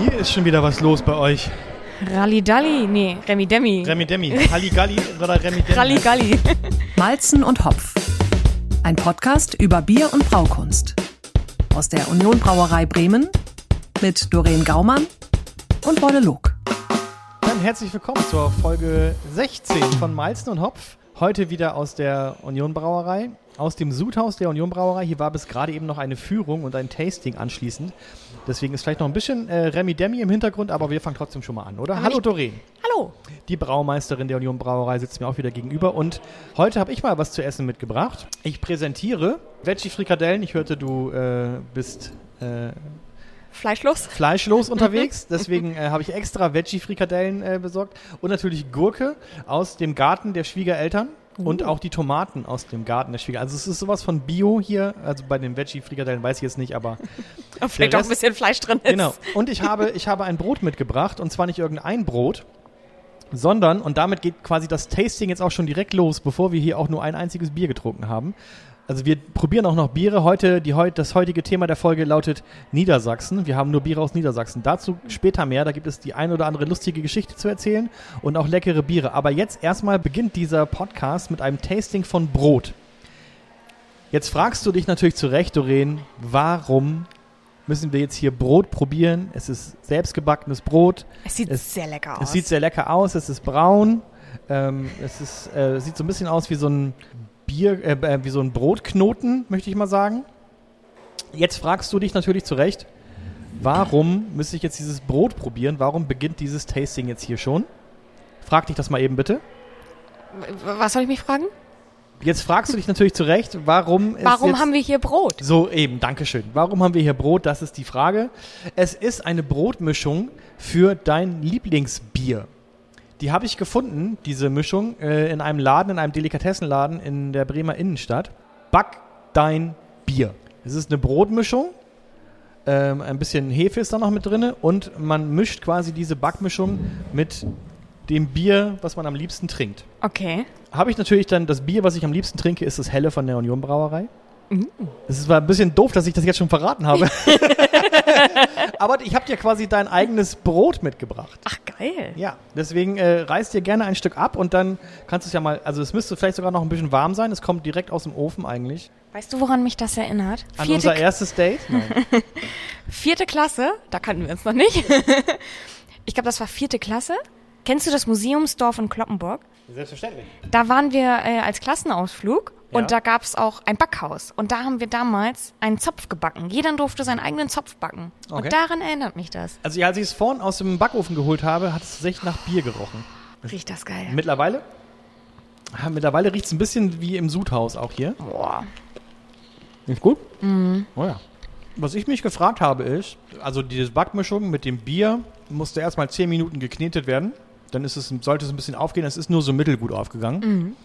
Hier ist schon wieder was los bei euch. Rallidalli, nee, Remi Demi. Remi Demi. Halligalli oder Remi Demi. Ralligalli. Malzen und Hopf. Ein Podcast über Bier und Braukunst. Aus der Union Brauerei Bremen mit Doreen Gaumann und Bolle Log. Dann herzlich willkommen zur Folge 16 von Malzen und Hopf. Heute wieder aus der Union Brauerei, aus dem Sudhaus der Union Brauerei. Hier war bis gerade eben noch eine Führung und ein Tasting anschließend. Deswegen ist vielleicht noch ein bisschen äh, Remi Demi im Hintergrund, aber wir fangen trotzdem schon mal an, oder? Aber Hallo Doreen. Hallo. Die Braumeisterin der Union Brauerei sitzt mir auch wieder gegenüber und heute habe ich mal was zu essen mitgebracht. Ich präsentiere Veggie-Frikadellen. Ich hörte, du äh, bist äh, Fleischlos? fleischlos unterwegs, deswegen äh, habe ich extra Veggie-Frikadellen äh, besorgt und natürlich Gurke aus dem Garten der Schwiegereltern und auch die Tomaten aus dem Garten der Schwiegereltern. Also es ist sowas von Bio hier, also bei den Veggie-Frikadellen weiß ich jetzt nicht, aber Vielleicht auch ein bisschen Fleisch drin ist. Genau. Und ich habe, ich habe ein Brot mitgebracht und zwar nicht irgendein Brot, sondern, und damit geht quasi das Tasting jetzt auch schon direkt los, bevor wir hier auch nur ein einziges Bier getrunken haben. Also wir probieren auch noch Biere. Heute, die, das heutige Thema der Folge lautet Niedersachsen. Wir haben nur Biere aus Niedersachsen. Dazu später mehr. Da gibt es die ein oder andere lustige Geschichte zu erzählen und auch leckere Biere. Aber jetzt erstmal beginnt dieser Podcast mit einem Tasting von Brot. Jetzt fragst du dich natürlich zu Recht, Doreen, warum müssen wir jetzt hier Brot probieren? Es ist selbstgebackenes Brot. Es sieht Es- sehr lecker aus. Es sieht sehr lecker aus. Es ist braun. Ähm, es ist, äh, sieht so ein bisschen aus wie so ein Bier, äh, äh, wie so ein Brotknoten, möchte ich mal sagen. Jetzt fragst du dich natürlich zu Recht, warum müsste ich jetzt dieses Brot probieren? Warum beginnt dieses Tasting jetzt hier schon? Frag dich das mal eben bitte. Was soll ich mich fragen? Jetzt fragst du dich natürlich zu Recht, warum es Warum haben wir hier Brot? so, eben, Dankeschön. Warum haben wir hier Brot? Das ist die Frage. Es ist eine Brotmischung für dein Lieblingsbier. Die habe ich gefunden, diese Mischung, äh, in einem Laden, in einem Delikatessenladen in der Bremer Innenstadt. Back dein Bier. Es ist eine Brotmischung. Ähm, ein bisschen Hefe ist da noch mit drin und man mischt quasi diese Backmischung mit dem Bier, was man am liebsten trinkt. Okay. Habe ich natürlich dann das Bier, was ich am liebsten trinke, ist das helle von der Union Brauerei. Es ist zwar ein bisschen doof, dass ich das jetzt schon verraten habe. Aber ich habe dir quasi dein eigenes Brot mitgebracht. Ach, geil. Ja, deswegen äh, reiß dir gerne ein Stück ab und dann kannst du es ja mal, also es müsste vielleicht sogar noch ein bisschen warm sein. Es kommt direkt aus dem Ofen eigentlich. Weißt du, woran mich das erinnert? An Vierte, unser erstes Date? Nein. vierte Klasse, da kannten wir uns noch nicht. ich glaube, das war vierte Klasse. Kennst du das Museumsdorf in Kloppenburg? Selbstverständlich. Da waren wir äh, als Klassenausflug. Und da gab es auch ein Backhaus. Und da haben wir damals einen Zopf gebacken. Jeder durfte seinen eigenen Zopf backen. Okay. Und daran erinnert mich das. Also ja, als ich es vorhin aus dem Backofen geholt habe, hat es tatsächlich nach Bier gerochen. Riecht das geil. Mittlerweile? Ah, mittlerweile riecht es ein bisschen wie im Sudhaus auch hier. Boah. Ist gut? Mhm. Oh ja. Was ich mich gefragt habe ist, also diese Backmischung mit dem Bier musste erstmal 10 Minuten geknetet werden. Dann ist es, sollte es ein bisschen aufgehen. Es ist nur so mittelgut aufgegangen.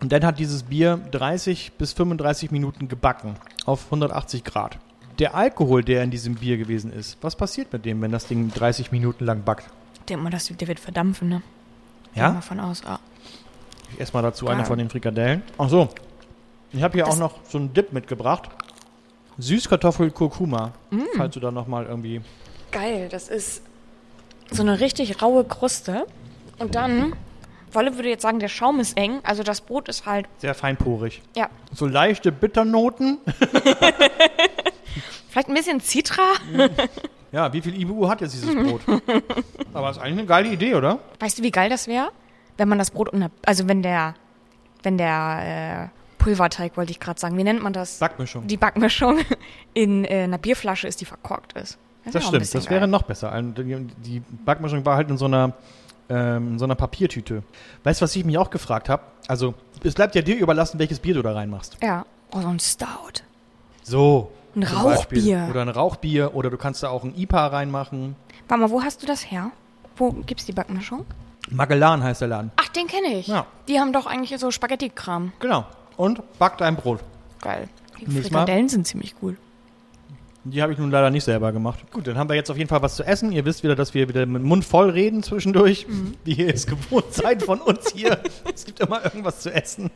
Und dann hat dieses Bier 30 bis 35 Minuten gebacken auf 180 Grad. Der Alkohol, der in diesem Bier gewesen ist, was passiert mit dem, wenn das Ding 30 Minuten lang backt? Denk mal, das, der wird verdampfen, ne? Geh mal Ja? von aus. Ah. Ich esse mal dazu eine von den Frikadellen. Ach so. Ich habe hier Das- auch noch so einen Dip mitgebracht. Süßkartoffel Kurkuma. Falls du da noch mal irgendwie Geil, das ist so eine richtig raue Kruste. Und dann, Wolle würde jetzt sagen, der Schaum ist eng. Also das Brot ist halt, sehr feinporig. ja, So leichte Bitternoten. vielleicht ein bisschen Citra. Ja, wie viel IBU hat jetzt dieses Brot? Aber ist eigentlich eine geile Idee, oder? Weißt du, wie geil das wäre? Wenn man das Brot unter, also wenn der, wenn der äh, Pulverteig, wollte ich gerade sagen, wie nennt man das? Backmischung. Die Backmischung in äh, einer Bierflasche ist, die verkorkt ist. das ein stimmt, das wäre geil. noch besser. Die die Backmischung war halt in so einer, ähm, in so einer Papiertüte. Weißt du, was ich mich auch gefragt habe? Also, es bleibt ja dir überlassen, welches Bier du da reinmachst. Ja, oh, so ein Stout. So. Ein zum Beispiel. Rauchbier. Oder ein Rauchbier. Oder du kannst da auch ein IPA reinmachen. Warte mal, wo hast du das her? Wo gibt's die Backmischung? Magellan heißt der Laden. Ach, den kenne ich. Ja. Die haben doch eigentlich so Spaghetti-Kram. Genau. Und back dein Brot. Geil. Die Nächstes Mal. Frikadellen sind ziemlich cool. Die habe ich nun leider nicht selber gemacht. Gut, dann haben wir jetzt auf jeden Fall was zu essen. Ihr wisst wieder, dass wir wieder mit dem Mund voll reden zwischendurch, wie ihr es gewohnt seid von uns hier. es gibt immer irgendwas zu essen.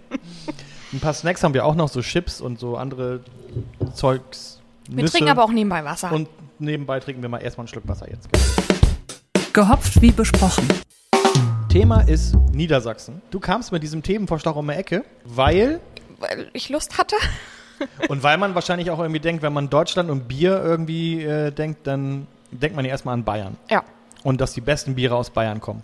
Ein paar Snacks haben wir auch noch, so Chips und so andere Zeugs. Wir trinken aber auch nebenbei Wasser. Und nebenbei trinken wir mal erstmal einen Schluck Wasser jetzt. Gehopft wie besprochen. Thema ist Niedersachsen. Du kamst mit diesem Themenvorschlag um die Ecke, weil Weil ich Lust hatte. Und weil man wahrscheinlich auch irgendwie denkt, wenn man Deutschland und Bier irgendwie äh, denkt, dann denkt man ja erstmal an Bayern Ja. und dass die besten Biere aus Bayern kommen.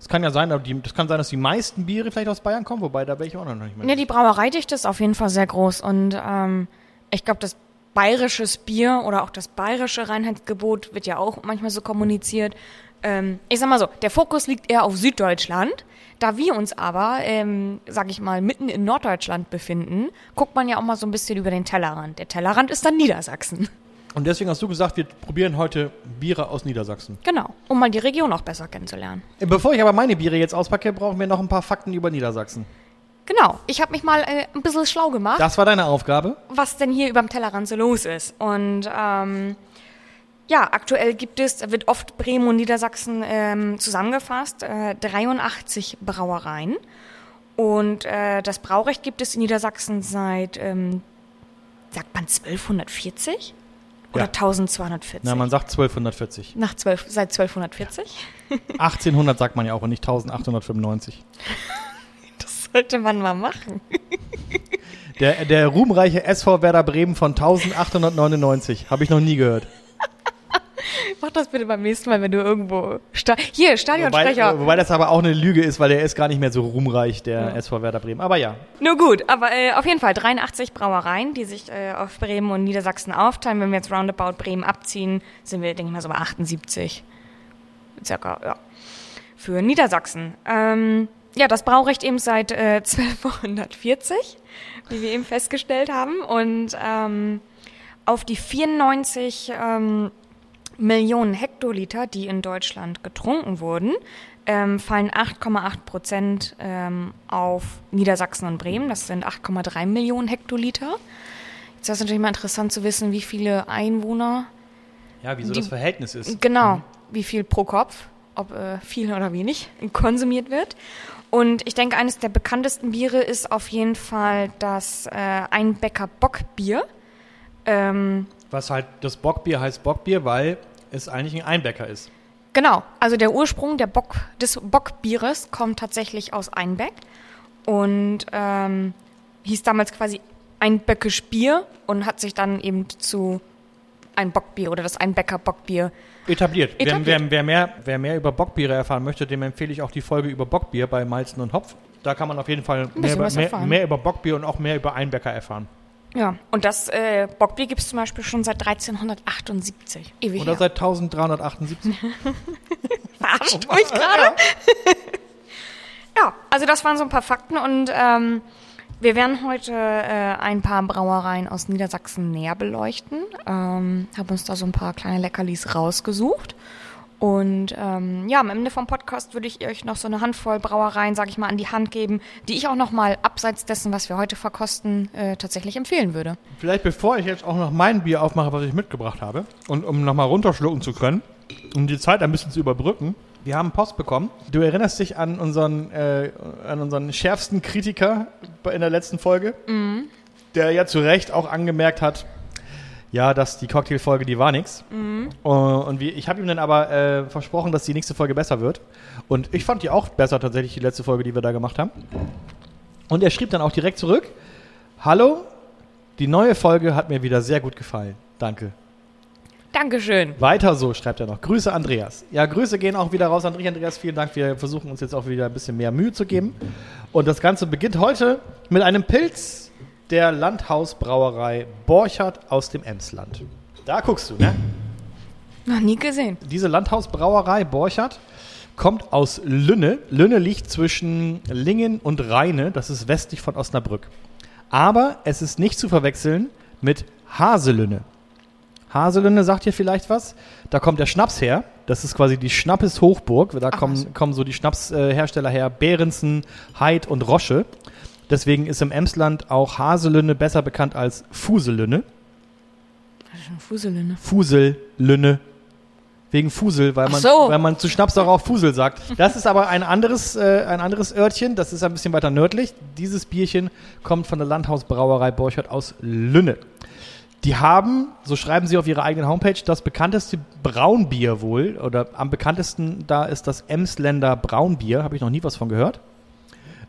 Es kann ja sein, das kann sein, dass die meisten Biere vielleicht aus Bayern kommen, wobei da wäre ich auch noch nicht mehr. Ne, die Brauereidichte ist auf jeden Fall sehr groß und ähm, ich glaube, das bayerisches Bier oder auch das bayerische Reinheitsgebot wird ja auch manchmal so kommuniziert. Ähm, ich sag mal so, der Fokus liegt eher auf Süddeutschland. Da wir uns aber, ähm, sag ich mal, mitten in Norddeutschland befinden, guckt man ja auch mal so ein bisschen über den Tellerrand. Der Tellerrand ist dann Niedersachsen. Und deswegen hast du gesagt, wir probieren heute Biere aus Niedersachsen. Genau, um mal die Region auch besser kennenzulernen. Äh, Bevor ich aber meine Biere jetzt auspacke, brauchen wir noch ein paar Fakten über Niedersachsen. Genau, ich habe mich mal äh, ein bisschen schlau gemacht. Das war deine Aufgabe. was denn hier überm Tellerrand so los ist. Und ähm, ja, aktuell gibt es, wird oft Bremen und Niedersachsen ähm, zusammengefasst, äh, 83 Brauereien. Und äh, das Braurecht gibt es in Niedersachsen seit, ähm, sagt man 1240 oder Ja. 1240? Na, man sagt 1240. Nach 12, seit 1240? 1800 sagt man ja auch und nicht 1895. Das sollte man mal machen. Der, der ruhmreiche SV Werder Bremen von 1899. Habe ich noch nie gehört. Mach das bitte beim nächsten Mal, wenn du irgendwo... Sta Hier, Stadionsprecher. Wobei, wobei das aber auch eine Lüge ist, weil der ist gar nicht mehr so ruhmreich, der SV Werder Bremen. Aber ja, Nur gut, aber äh, auf jeden Fall 83 Brauereien, die sich äh, auf Bremen und Niedersachsen aufteilen. Wenn wir jetzt roundabout Bremen abziehen, sind wir, denke ich mal, so bei 78. Circa, ja. Für Niedersachsen. Ähm, ja, das Braurecht eben seit äh, 1240, wie wir eben festgestellt haben. Und ähm, auf die 94 ähm, Millionen Hektoliter, die in Deutschland getrunken wurden, ähm, fallen 8,8 Prozent ähm, auf Niedersachsen und Bremen. Das sind 8,3 Millionen Hektoliter. Jetzt ist es natürlich mal interessant zu wissen, wie viele Einwohner, ja, wieso Die- das Verhältnis ist. genau, wie viel pro Kopf, ob äh, viel oder wenig, konsumiert wird. Und ich denke, eines der bekanntesten Biere ist auf jeden Fall das äh, Einbecker Bockbier. Ähm, Was halt, das Bockbier heißt Bockbier, weil es eigentlich ein Einbäcker ist. Genau, also der Ursprung der Bock, des Bockbieres kommt tatsächlich aus Einbeck und ähm, hieß damals quasi Einböckisch Bier und hat sich dann eben zu ein Bockbier oder das Einbäcker Bockbier. Etabliert. Etabliert. Wer, wer, wer, mehr, wer mehr über Bockbiere erfahren möchte, dem empfehle ich auch die Folge über Bockbier bei Malzen und Hopf. Da kann man auf jeden Fall mehr über, mehr, mehr über Bockbier und auch mehr über Einbäcker erfahren. Ja, und das äh, Bockbier gibt es zum Beispiel schon seit 1378. Ewig Oder her. seit 1378. Verarscht euch gerade? ja, also das waren so ein paar Fakten und ähm, wir werden heute äh, ein paar Brauereien aus Niedersachsen näher beleuchten. Ähm, haben uns da so ein paar kleine Leckerlis rausgesucht. Und ähm, ja, am Ende vom Podcast würde ich euch noch so eine Handvoll Brauereien, sage ich mal, an die Hand geben, die ich auch noch mal abseits dessen, was wir heute verkosten, äh, tatsächlich empfehlen würde. Vielleicht bevor ich jetzt auch noch mein Bier aufmache, was ich mitgebracht habe, und um nochmal runterschlucken zu können, um die Zeit ein bisschen zu überbrücken. Wir haben Post bekommen. Du erinnerst dich an unseren, äh, an unseren schärfsten Kritiker in der letzten Folge, der ja zu Recht auch angemerkt hat, ja, dass die Cocktailfolge, die war nix. Und wie, ich habe ihm dann aber äh, versprochen, dass die nächste Folge besser wird. Und ich fand die auch besser tatsächlich, die letzte Folge, die wir da gemacht haben. Und er schrieb dann auch direkt zurück, Hallo, die neue Folge hat mir wieder sehr gut gefallen. Danke. Dankeschön. Weiter so, schreibt er noch. Grüße, Andreas. Ja, Grüße gehen auch wieder raus an dich, Andreas. Vielen Dank. Wir versuchen uns jetzt auch wieder ein bisschen mehr Mühe zu geben. Und das Ganze beginnt heute mit einem Pilz der Landhausbrauerei Borchert aus dem Emsland. Da guckst du, ne? Noch nie gesehen. Diese Landhausbrauerei Borchert kommt aus Lünne. Lünne liegt zwischen Lingen und Rheine. Das ist westlich von Osnabrück. Aber es ist nicht zu verwechseln mit Haselünne. Haselünne sagt hier vielleicht was. Da kommt der Schnaps her. Das ist quasi die Schnappes-Hochburg. Da Ach, kommen, kommen so die Schnapshersteller her. Behrensen, Heid und Rosche. Deswegen ist im Emsland auch Haselünne besser bekannt als Fuselünne. Fuselinne. Fusel-Lünne. Wegen Fusel, weil man, so. weil man zu Schnaps auch Fusel sagt. Das ist aber ein anderes, äh, ein anderes Örtchen, das ist ein bisschen weiter nördlich. Dieses Bierchen kommt von der Landhausbrauerei Borchert aus Lünne. Die haben, so schreiben sie auf ihrer eigenen Homepage, das bekannteste Braunbier wohl. Oder am bekanntesten da ist das Emsländer Braunbier. Habe ich noch nie was von gehört.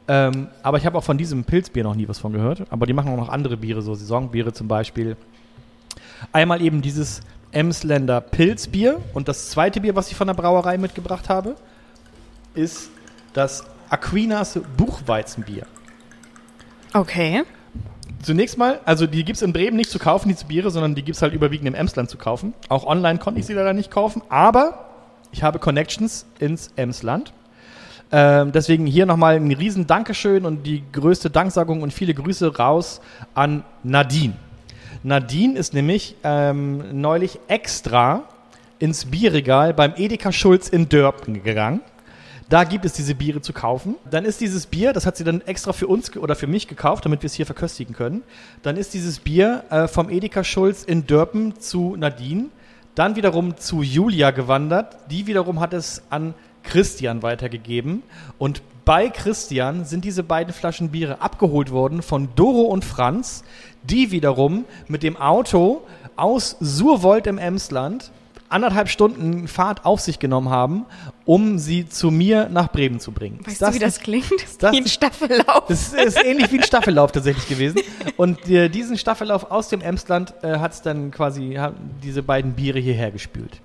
Ähm, aber ich habe auch von diesem Pilzbier noch nie was von gehört. Aber die machen auch noch andere Biere, so Saisonbiere zum Beispiel. Einmal eben dieses Emsländer Pilzbier. Und das zweite Bier, was ich von der Brauerei mitgebracht habe, ist das Aquinas Buchweizenbier. Okay. Zunächst mal, also die gibt es in Bremen nicht zu kaufen, diese Biere, sondern die gibt es halt überwiegend im Emsland zu kaufen. Auch online konnte ich sie leider nicht kaufen, aber ich habe Connections ins Emsland. Ähm, deswegen hier nochmal ein riesen Dankeschön und die größte Danksagung und viele Grüße raus an Nadine. Nadine ist nämlich ähm, neulich extra ins Bierregal beim Edeka Schulz in Dörpen gegangen. Da gibt es diese Biere zu kaufen. Dann ist dieses Bier, das hat sie dann extra für uns oder für mich gekauft, damit wir es hier verköstigen können. Dann ist dieses Bier äh, vom Edeka Schulz in Dörpen zu Nadine, dann wiederum zu Julia gewandert. Die wiederum hat es an Christian weitergegeben. Und bei Christian sind diese beiden Flaschen Biere abgeholt worden von Doro und Franz, die wiederum mit dem Auto aus Surwold im Emsland anderthalb Stunden Fahrt auf sich genommen haben, um sie zu mir nach Bremen zu bringen. Weißt Ist du, wie das klingt? das wie ein Staffellauf. das ist ähnlich wie ein Staffellauf tatsächlich gewesen. Und äh, diesen Staffellauf aus dem Emsland äh, hat es dann quasi haben diese beiden Biere hierher gespült.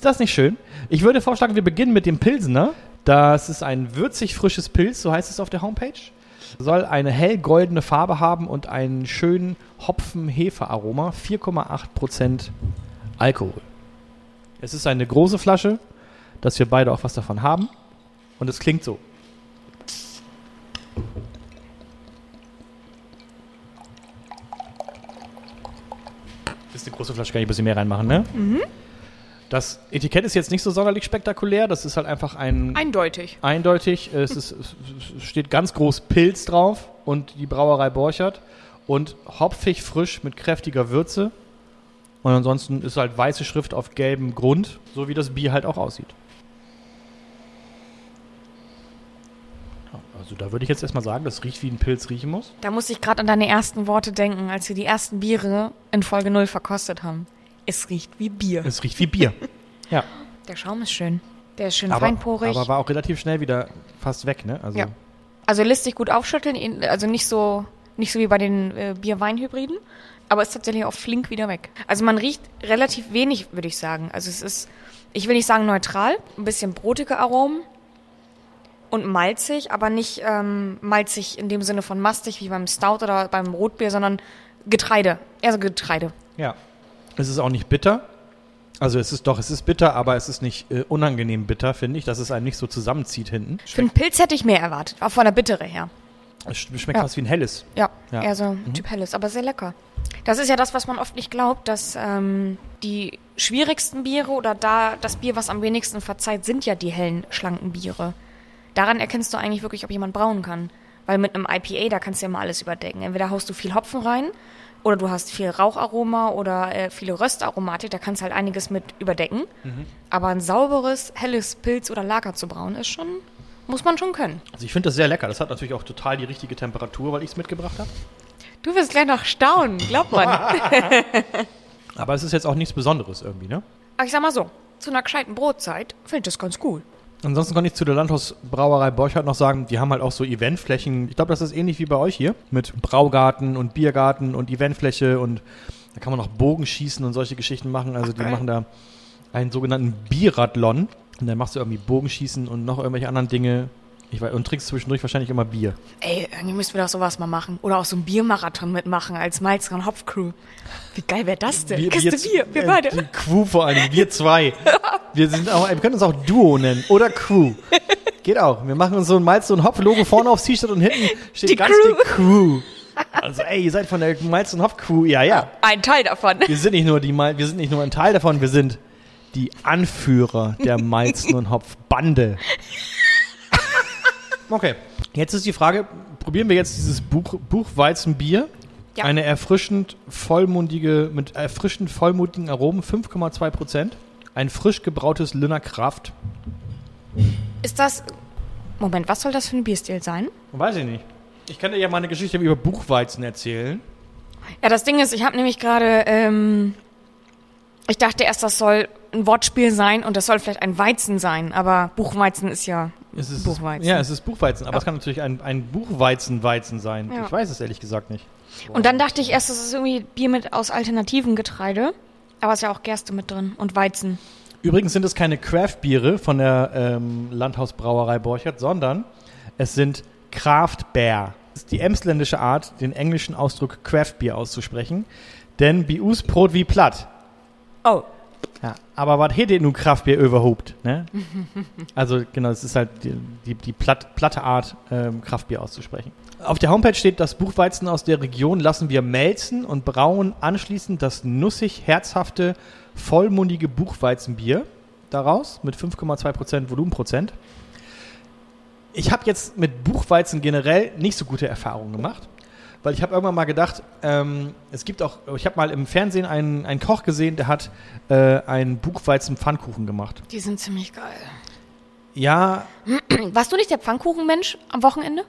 Ist das nicht schön? Ich würde vorschlagen, wir beginnen mit dem Pilsener. Das ist ein würzig frisches Pilz, so heißt es auf der Homepage. Soll eine hellgoldene Farbe haben und einen schönen Hopfen-Hefe-Aroma. 4,8% Alkohol. Es ist eine große Flasche, dass wir beide auch was davon haben. Und es klingt so. Ist eine große Flasche, kann ich ein bisschen mehr reinmachen, ne? Das Etikett ist jetzt nicht so sonderlich spektakulär. Das ist halt einfach ein Eindeutig. eindeutig. Es, ist, es steht ganz groß Pilz drauf und die Brauerei Borchert und hopfig frisch mit kräftiger Würze. Und ansonsten ist halt weiße Schrift auf gelbem Grund, so wie das Bier halt auch aussieht. Also da würde ich jetzt erstmal sagen, das riecht wie ein Pilz riechen muss. Da musste ich gerade an deine ersten Worte denken, als wir die ersten Biere in Folge 0 verkostet haben. Es riecht wie Bier. Es riecht wie Bier. ja. Der Schaum ist schön. Der ist schön Aber, feinporig. aber war auch relativ schnell wieder fast weg, ne? Also Ja. Also lässt sich gut aufschütteln, also nicht so, nicht so wie bei den äh, Bier-Wein-Hybriden, aber ist tatsächlich auch flink wieder weg. Also man riecht relativ wenig, würde ich sagen. Also es ist, ich will nicht sagen neutral, ein bisschen brotige Aromen und malzig, aber nicht ähm, malzig in dem Sinne von mastig wie beim Stout oder beim Rotbier, sondern Getreide, eher so Getreide. Ja. Es ist auch nicht bitter. Also es ist doch, es ist bitter, aber es ist nicht äh, unangenehm bitter, finde ich, dass es einem nicht so zusammenzieht hinten. Für einen Pilz hätte ich mehr erwartet, auch von der Bittere her. Es sch- schmeckt Ja. fast wie ein helles. Ja, Ja. eher so Typ Helles, aber sehr lecker. Das ist ja das, was man oft nicht glaubt, dass ähm, die schwierigsten Biere oder da das Bier, was am wenigsten verzeiht, sind ja die hellen, schlanken Biere. Daran erkennst du eigentlich wirklich, ob jemand brauen kann. Weil mit einem IPA, da kannst du ja mal alles überdecken. Entweder haust du viel Hopfen rein oder du hast viel Raucharoma oder äh, viele Röstaromatik, da kannst du halt einiges mit überdecken. Aber ein sauberes, helles Pilz oder Lager zu brauen, ist schon, muss man schon können. Also ich finde das sehr lecker. Das hat natürlich auch total die richtige Temperatur, weil ich es mitgebracht habe. Du wirst gleich noch staunen, glaubt man. Aber es ist jetzt auch nichts Besonderes irgendwie, ne? Aber ich sag mal so, zu einer gescheiten Brotzeit finde ich das ganz cool. Ansonsten kann ich zu der Landhausbrauerei Borchardt noch sagen, die haben halt auch so Eventflächen. Ich glaube, das ist ähnlich wie bei euch hier. Mit Braugarten und Biergarten und Eventfläche und da kann man noch Bogenschießen und solche Geschichten machen. Also die machen da einen sogenannten Bierradlon. Und dann machst du irgendwie Bogenschießen und noch irgendwelche anderen Dinge. Ich weiß, und trinkst zwischendurch wahrscheinlich immer Bier. Ey, irgendwie müssen wir doch sowas mal machen. Oder auch so einen Biermarathon mitmachen als Malz- und Hopfcrew. Wie geil wäre das denn? Kiste Bier, wir äh, beide. Die Crew vor allem, wir zwei. Wir, sind auch, wir können uns auch Duo nennen oder Crew. Geht auch. Wir machen uns so ein Malz- und Hopf-Logo vorne aufs T-Shirt und hinten steht Die ganz Crew. dick Crew. Also ey, ihr seid von der Malz- und Hopf-Crew. Ja, ja. Ein Teil davon. Wir sind nicht nur die Mal wir sind nicht nur ein Teil davon, wir sind die Anführer der Malzen- und Hopf-Bande. Okay. Jetzt ist die Frage, probieren wir jetzt dieses Buch, Buchweizenbier? Ja. Eine erfrischend vollmundige, mit erfrischend vollmundigen Aromen, 5,2 Prozent. Ein frisch gebrautes Lünner Kraft. Ist das. Moment, was soll das für ein Bierstil sein? Weiß ich nicht. Ich kann dir ja mal eine Geschichte über Buchweizen erzählen. Ja, das Ding ist, ich habe nämlich gerade, ähm, ich dachte erst, das soll ein Wortspiel sein und das soll vielleicht ein Weizen sein, aber Buchweizen ist ja Es ist, Buchweizen. Ja, es ist Buchweizen, aber Ja. es kann natürlich ein, ein Buchweizen-Weizen sein. Ja. Ich weiß es ehrlich gesagt nicht. Und dann dachte ich erst, das ist irgendwie Bier mit aus alternativen Getreide, aber es ist ja auch Gerste mit drin und Weizen. Übrigens sind es keine Craft-Biere von der ähm, Landhausbrauerei Borchert, sondern es sind Craft Beer. Das ist die emsländische Art, den englischen Ausdruck Craft Beer auszusprechen. Denn Bius Brot wie platt. Oh, Ja, aber was hätte nun Kraftbier überhaupt? Ne? also genau, es ist halt die, die, die platt, platte Art, ähm, Kraftbier auszusprechen. Auf der Homepage steht, das Buchweizen aus der Region lassen wir melzen und brauen anschließend das nussig herzhafte, vollmundige Buchweizenbier daraus mit 5,2% Volumenprozent. Ich habe jetzt mit Buchweizen generell nicht so gute Erfahrungen gemacht. Weil ich habe irgendwann mal gedacht, ähm, es gibt auch, ich habe mal im Fernsehen einen, einen Koch gesehen, der hat äh, einen Buchweizen-Pfannkuchen gemacht. die sind ziemlich geil. Ja, Warst du nicht der Pfannkuchenmensch am Wochenende?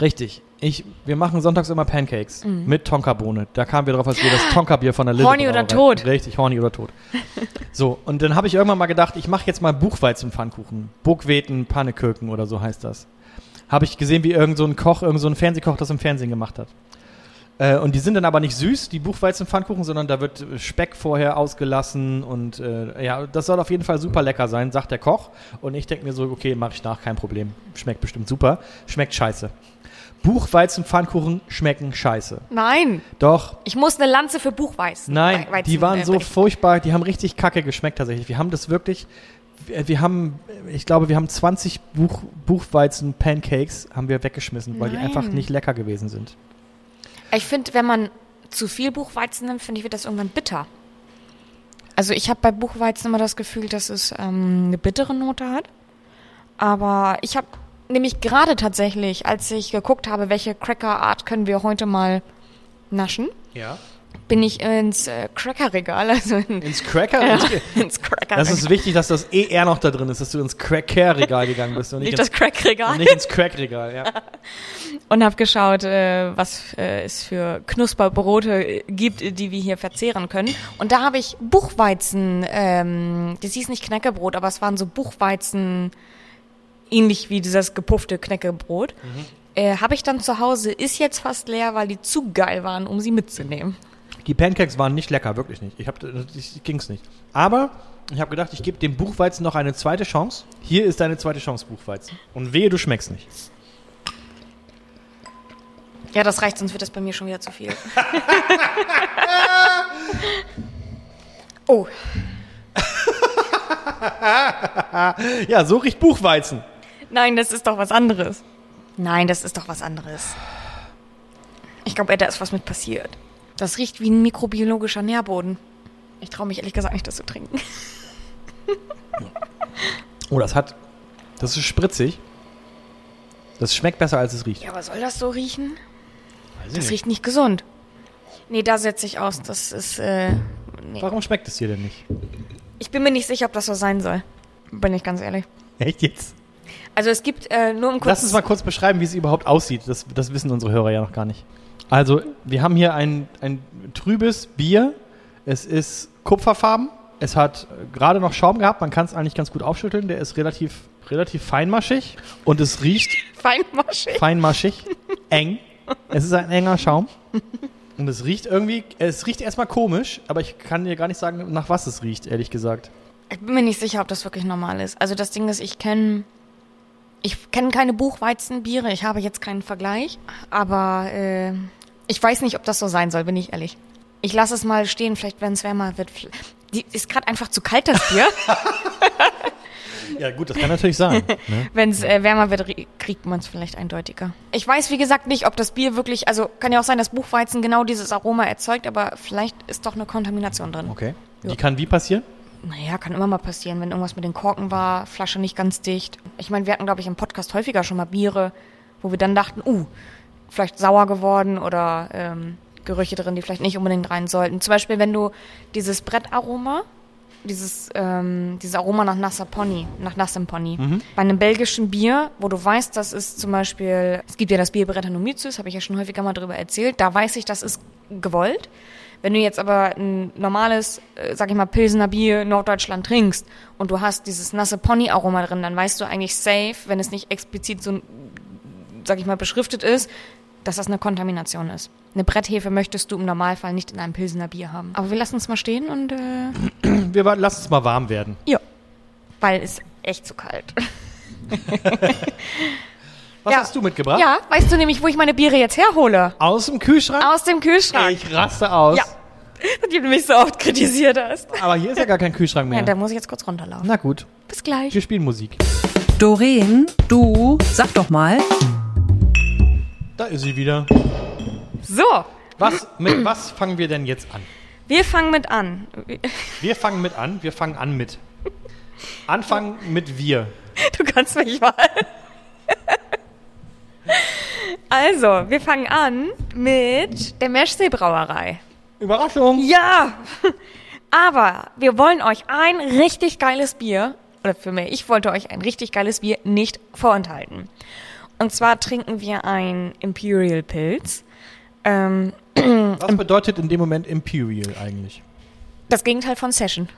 richtig. Ich, wir machen sonntags immer Pancakes mit Tonkabohne. Da kamen wir drauf, als wir das Tonkabier von der Lille Horny oder tot. Richtig, horny oder tot. so, und dann habe ich irgendwann mal gedacht, ich mache jetzt mal Buchweizen-Pfannkuchen. Burgweten, Pannekirken oder so heißt das. Habe ich gesehen, wie irgend so ein Koch, irgend so ein Fernsehkoch das im Fernsehen gemacht hat. Äh, und die sind dann aber nicht süß, die Buchweizenpfannkuchen, sondern da wird Speck vorher ausgelassen und äh, ja, das soll auf jeden Fall super lecker sein, sagt der Koch. Und ich denke mir so, okay, mache ich nach, kein Problem. Schmeckt bestimmt super. Schmeckt scheiße. Buchweizenpfannkuchen schmecken scheiße. Nein. Doch, Ich muss eine Lanze für Buchweizen. nein, Weizen, die waren äh, so furchtbar, die haben richtig kacke geschmeckt tatsächlich. Wir haben das wirklich, wir, wir haben, ich glaube, wir haben 20 Buch, Buchweizen-Pancakes haben wir weggeschmissen, weil die Nein. einfach nicht lecker gewesen sind. Ich finde, wenn man zu viel Buchweizen nimmt, finde ich, wird das irgendwann bitter. Also ich habe bei Buchweizen immer das Gefühl, dass es ähm, eine bittere Note hat. Aber ich habe nämlich gerade tatsächlich, als ich geguckt habe, welche Cracker-Art können wir heute mal naschen, Ja. Bin ich ins äh, Cracker-Regal, also in, Ins Cracker? ja, Ins, Cracker-Regal. das ist wichtig, dass das ER noch da drin ist, dass du ins Cracker-Regal gegangen bist und nicht, nicht das ins, Crack-Regal. und nicht ins Crack-Regal. Ja. und habe geschaut, äh, was äh, es für Knusperbrote äh, gibt, die wir hier verzehren können. Und da habe ich Buchweizen, ähm, das hieß nicht Knäckebrot, aber es waren so Buchweizen, ähnlich wie dieses gepuffte Knäckebrot. Äh, habe ich dann zu Hause, ist jetzt fast leer, weil die zu geil waren, um sie mitzunehmen. Die Pancakes waren nicht lecker, wirklich nicht. Ich hab, ich, ging's nicht. Aber ich habe gedacht, ich gebe dem Buchweizen noch eine zweite Chance. Hier ist deine zweite Chance, Buchweizen. Und wehe, du schmeckst nicht. Ja, das reicht, sonst wird das bei mir schon wieder zu viel. oh, Ja, so riecht Buchweizen. nein, das ist doch was anderes. Nein, das ist doch was anderes. Ich glaube, da ist was mit passiert. Das riecht wie ein mikrobiologischer Nährboden. Ich traue mich ehrlich gesagt nicht, das zu trinken. Oh, das hat. Das ist spritzig. Das schmeckt besser, als es riecht. Ja, aber soll das so riechen? Weiß Das nicht. riecht nicht gesund. Nee, da setze ich aus. Das ist, äh, nee. Warum schmeckt es dir denn nicht? Ich bin mir nicht sicher, ob das so sein soll. Bin ich ganz ehrlich. Echt jetzt? Also es gibt äh, nur um kurz. Lass uns mal kurz beschreiben, wie es überhaupt aussieht. Das, das wissen unsere Hörer ja noch gar nicht. Also, wir haben hier ein, ein trübes Bier. Es ist kupferfarben. Es hat gerade noch Schaum gehabt. Man kann es eigentlich ganz gut aufschütteln. Der ist relativ, relativ feinmaschig. Und es riecht Feinmaschig. feinmaschig, eng. Es ist ein enger Schaum. Und es riecht irgendwie, es riecht erstmal komisch, aber ich kann dir gar nicht sagen, nach was es riecht, ehrlich gesagt. Ich bin mir nicht sicher, ob das wirklich normal ist. Also das Ding ist, ich kenne ich kenne keine Buchweizenbiere. Ich habe jetzt keinen Vergleich. Aber äh, ich weiß nicht, ob das so sein soll, bin ich ehrlich. Ich lasse es mal stehen, vielleicht wenn es wärmer wird. Die ist gerade einfach zu kalt, das Bier. Ja, gut, das kann natürlich sein. Ne? Wenn es äh, wärmer wird, rie- kriegt man es vielleicht eindeutiger. Ich weiß, wie gesagt, nicht, ob das Bier wirklich, also kann ja auch sein, dass Buchweizen genau dieses Aroma erzeugt, aber vielleicht ist doch eine Kontamination drin. Okay. Ja. Die kann wie passieren? Naja, kann immer mal passieren, wenn irgendwas mit den Korken war, Flasche nicht ganz dicht. Ich meine, wir hatten, glaube ich, im Podcast häufiger schon mal Biere, wo wir dann dachten, uh, vielleicht sauer geworden oder ähm, Gerüche drin, die vielleicht nicht unbedingt rein sollten. Zum Beispiel, wenn du dieses Brettaroma dieses, ähm, dieses Aroma nach nasser Pony, nach nassem Pony. Bei einem belgischen Bier, wo du weißt, das ist zum Beispiel, es gibt ja das Bier Brettanomyces, habe ich ja schon häufiger mal drüber erzählt, da weiß ich, das ist gewollt. Wenn du jetzt aber ein normales, äh, sag ich mal, Pilsener Bier Norddeutschland trinkst und du hast dieses nasse Pony-Aroma drin, dann weißt du eigentlich safe, wenn es nicht explizit so, sag ich mal, beschriftet ist, dass das eine Kontamination ist. Eine Bretthefe möchtest du im Normalfall nicht in einem Pilsener Bier haben. Aber wir lassen es mal stehen und, äh, Wir lassen es mal warm werden. ja. Weil es echt zu kalt. Was Ja. hast du mitgebracht? Ja, weißt du nämlich, wo ich meine Biere jetzt herhole? Aus dem Kühlschrank? Aus dem Kühlschrank. Ich raste aus. Ja. Und du mich so oft kritisiert hast. Aber hier ist ja gar kein Kühlschrank mehr. Ja, da muss ich jetzt kurz runterlaufen. Na gut, Bis gleich. wir spielen Musik. Doreen, du, sag doch mal. Da ist sie wieder. So, Was, mit was fangen wir denn jetzt an? wir fangen mit an. Wir fangen mit an. Wir fangen an mit. Anfangen mit wir. Du kannst mich mal. Also, wir fangen an mit der Meschsee Brauerei. Überraschung. Ja! Aber wir wollen euch ein richtig geiles Bier, oder für mich, ich wollte euch ein richtig geiles Bier nicht vorenthalten. Und zwar trinken wir ein Imperial Pilz. Ähm, Was bedeutet in dem Moment Imperial eigentlich? das Gegenteil von Session.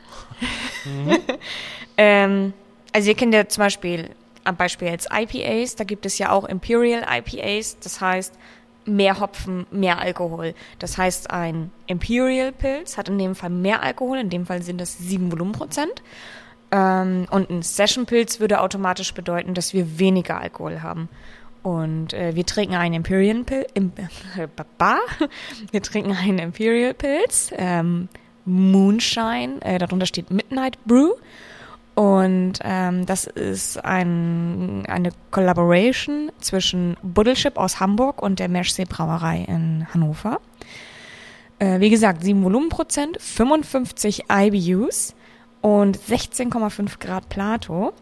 ähm, also ihr kennt ja zum Beispiel am Beispiel jetzt IPAs, da gibt es ja auch Imperial IPAs, das heißt mehr Hopfen, mehr Alkohol. Das heißt, ein Imperial Pilz hat in dem Fall mehr Alkohol, in dem Fall sind das 7 Volumenprozent. Ähm, und ein Session Pilz würde automatisch bedeuten, dass wir weniger Alkohol haben. Und äh, wir trinken einen Imperial Pilz. Im, äh, wir trinken einen Imperial Pilz. Ähm, Moonshine. Äh, darunter steht Midnight Brew. Und ähm, das ist ein, eine Collaboration zwischen Buddelship aus Hamburg und der Meschsee Brauerei in Hannover. Äh, wie gesagt, 7 Volumenprozent, 55 IBUs und 16,5 Grad Plato.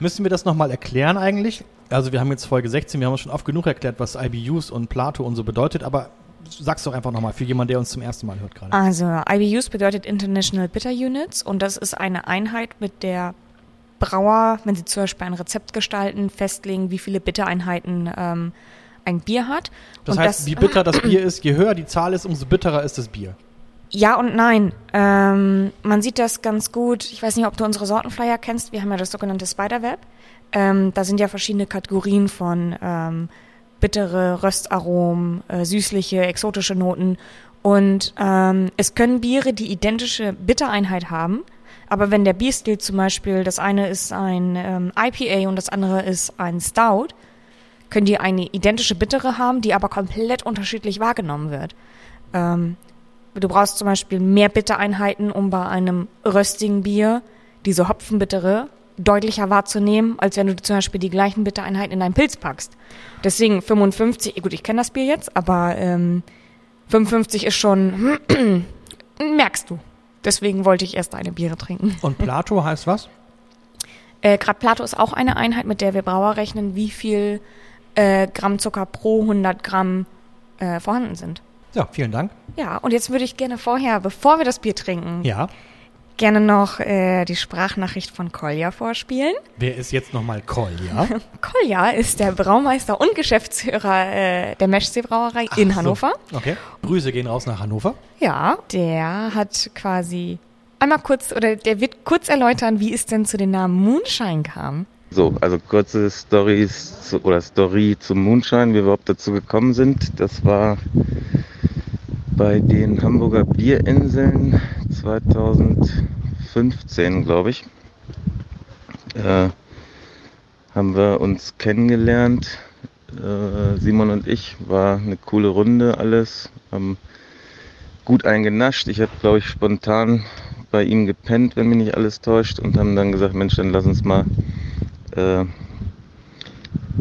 Müssen wir das nochmal erklären eigentlich? Also wir haben jetzt Folge 16, wir haben schon oft genug erklärt, was IBUs und Plato und so bedeutet, aber sag's doch einfach nochmal für jemanden, der uns zum ersten Mal hört gerade. Also IBUs bedeutet International Bitter Units und das ist eine Einheit, mit der Brauer, wenn sie zum Beispiel ein Rezept gestalten, festlegen, wie viele Bittereinheiten ähm, ein Bier hat. Das und heißt, wie bitter das Bier ist, je höher die Zahl ist, umso bitterer ist das Bier. Ja und nein. Ähm, man sieht das ganz gut. Ich weiß nicht, ob du unsere Sortenflyer kennst. Wir haben ja das sogenannte Spiderweb. Ähm, da sind ja verschiedene Kategorien von ähm, bittere Röstaromen, äh, süßliche, exotische Noten. Und ähm, es können Biere die identische Bittereinheit haben. Aber wenn der Bierstil zum Beispiel, das eine ist ein ähm, IPA und das andere ist ein Stout, können die eine identische Bittere haben, die aber komplett unterschiedlich wahrgenommen wird. Ähm, du brauchst zum Beispiel mehr Bittereinheiten, um bei einem röstigen Bier diese Hopfenbittere deutlicher wahrzunehmen, als wenn du zum Beispiel die gleichen Bittereinheiten in einen Pilz packst. Deswegen 55, gut, ich kenne das Bier jetzt, aber ähm, 55 ist schon, merkst du. Deswegen wollte ich erst eine Biere trinken. Und Plato heißt was? Äh, Grad Plato ist auch eine Einheit, mit der wir Brauer rechnen, wie viel äh, Gramm Zucker pro 100 Gramm äh, vorhanden sind. Ja, vielen Dank. Ja, und jetzt würde ich gerne vorher, bevor wir das Bier trinken, Ja. gerne noch äh, die Sprachnachricht von Kolja vorspielen. Wer ist jetzt nochmal Kolja? Kolja ist der Braumeister und Geschäftsführer äh, der Meschsee Brauerei in So. Hannover. Okay. Grüße gehen raus nach Hannover. Ja, der hat quasi einmal kurz oder der wird kurz erläutern, wie es denn zu den Namen Moonshine kam. So, also kurze Stories zu, oder Story zum Moonshine, wie wir überhaupt dazu gekommen sind. Das war bei den Hamburger Bierinseln 2015, glaube ich. Äh, haben wir uns kennengelernt. Äh, Simon und ich war eine coole Runde alles. Haben gut eingenascht. Ich habe, glaube ich, spontan bei ihm gepennt, wenn mich nicht alles täuscht, und haben dann gesagt, Mensch, dann lass uns mal äh,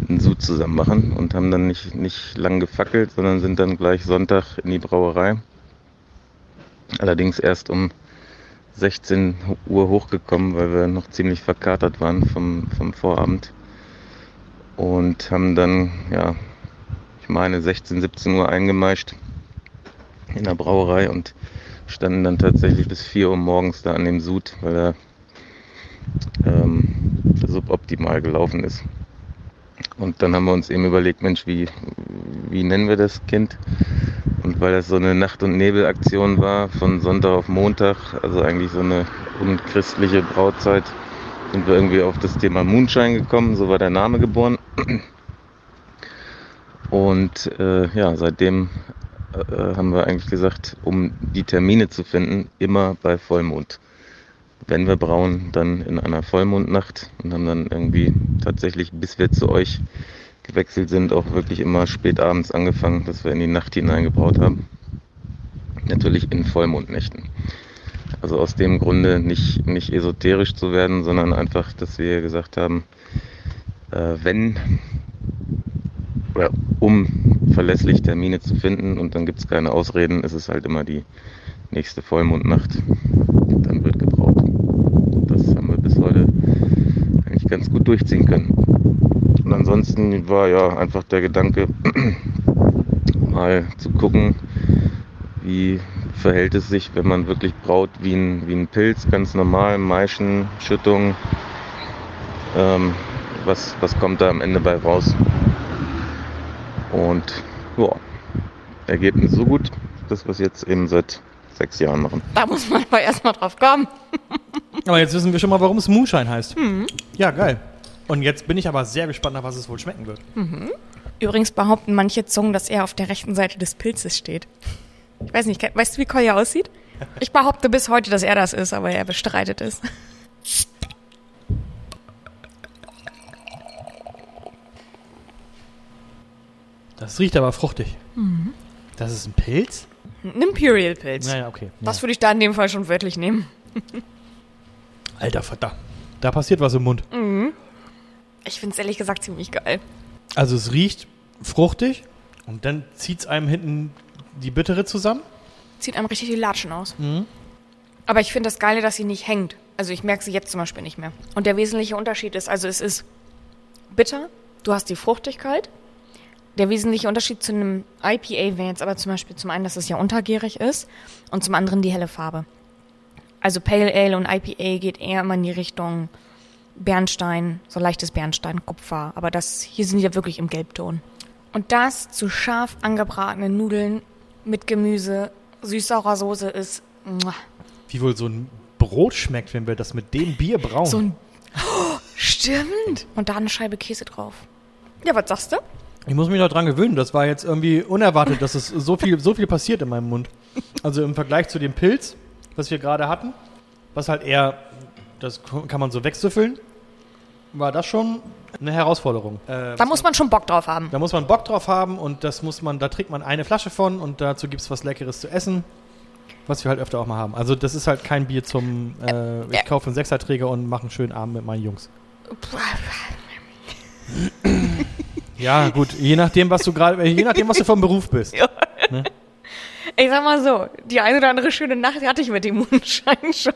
einen Sud zusammen machen und haben dann nicht, nicht lang gefackelt, sondern sind dann gleich Sonntag in die Brauerei. Allerdings erst um 16 Uhr hochgekommen, weil wir noch ziemlich verkatert waren vom, vom Vorabend. Und haben dann, ja, ich meine 16, 17 Uhr eingemeischt in der Brauerei und standen dann tatsächlich bis 4 Uhr morgens da an dem Sud, weil er ähm, suboptimal gelaufen ist. Und dann haben wir uns eben überlegt, Mensch, wie, wie nennen wir das Kind? Und weil das so eine Nacht- und Nebelaktion war, von Sonntag auf Montag, also eigentlich so eine unchristliche Brautzeit, sind wir irgendwie auf das Thema Moonshine gekommen, so war der Name geboren. Und äh, ja, seitdem äh, haben wir eigentlich gesagt, um die Termine zu finden, immer bei Vollmond. Wenn wir brauen, dann in einer Vollmondnacht und haben dann irgendwie tatsächlich, bis wir zu euch gewechselt sind, auch wirklich immer spät abends angefangen, dass wir in die Nacht hineingebraut haben. Natürlich in Vollmondnächten. Also aus dem Grunde nicht, nicht esoterisch zu werden, sondern einfach, dass wir gesagt haben, äh, wenn oder um verlässlich Termine zu finden und dann gibt es keine Ausreden, ist es halt immer die nächste Vollmondnacht. Dann wird gebraut. Das haben wir bis heute eigentlich ganz gut durchziehen können. Und ansonsten war ja einfach der Gedanke, mal zu gucken, wie verhält es sich, wenn man wirklich braut wie ein, wie ein Pilz, ganz normal, Maischen, Schüttung. Ähm, was, was kommt da am Ende bei raus? Und ja, Ergebnis so gut, dass wir es jetzt eben seit sechs Jahren machen. Da muss man aber erstmal drauf kommen. Aber jetzt wissen wir schon mal, warum es Moonshine heißt. Ja, geil. Und jetzt bin ich aber sehr gespannt, nach was es wohl schmecken wird. Übrigens behaupten manche Zungen, dass er auf der rechten Seite des Pilzes steht. Ich weiß nicht, weißt du, wie Kolja aussieht? Ich behaupte bis heute, dass er das ist, aber er bestreitet es. Das riecht aber fruchtig. Das ist ein Pilz? Ein Imperial-Pilz. Naja, okay. Das würde ich da in dem Fall schon wörtlich nehmen. Alter Vater. Da passiert was im Mund. Ich finde es ehrlich gesagt ziemlich geil. Also es riecht fruchtig und dann zieht es einem hinten die Bittere zusammen. Zieht einem richtig die Latschen aus. Aber ich finde das Geile, dass sie nicht hängt. Also ich merke sie jetzt zum Beispiel nicht mehr. Und der wesentliche Unterschied ist, also es ist bitter, du hast die Fruchtigkeit. Der wesentliche Unterschied zu einem IPA wäre jetzt aber zum Beispiel zum einen, dass es ja untergärig ist und zum anderen die helle Farbe. Also Pale Ale und IPA geht eher immer in die Richtung Bernstein, so leichtes Bernstein, Kupfer. Aber das hier sind ja wirklich im Gelbton. Und das zu scharf angebratenen Nudeln mit Gemüse, süß-saurer Soße ist muah, Wie wohl so ein Brot schmeckt, wenn wir das mit dem Bier brauen. so ein. Oh, stimmt! Und da eine Scheibe Käse drauf. Ja, was sagst du? ich muss mich noch dran gewöhnen. Das war jetzt irgendwie unerwartet, dass es so viel, so viel passiert in meinem Mund. Also im Vergleich zu dem Pilz, was wir gerade hatten, was halt eher, das kann man so wegsüffeln, war das schon eine Herausforderung. Äh, Da muss man schon Bock drauf haben. Da muss man Bock drauf haben und das muss man, da trinkt man eine Flasche von und dazu gibt es was Leckeres zu essen, was wir halt öfter auch mal haben. Also das ist halt kein Bier zum, äh, ich Ja. kaufe einen Sechserträger und mache einen schönen Abend mit meinen Jungs. Ja, gut, je nachdem, was du gerade, je nachdem, was du vom Beruf bist. Ich sag mal so, die eine oder andere schöne Nacht hatte ich mit dem Mondschein schon.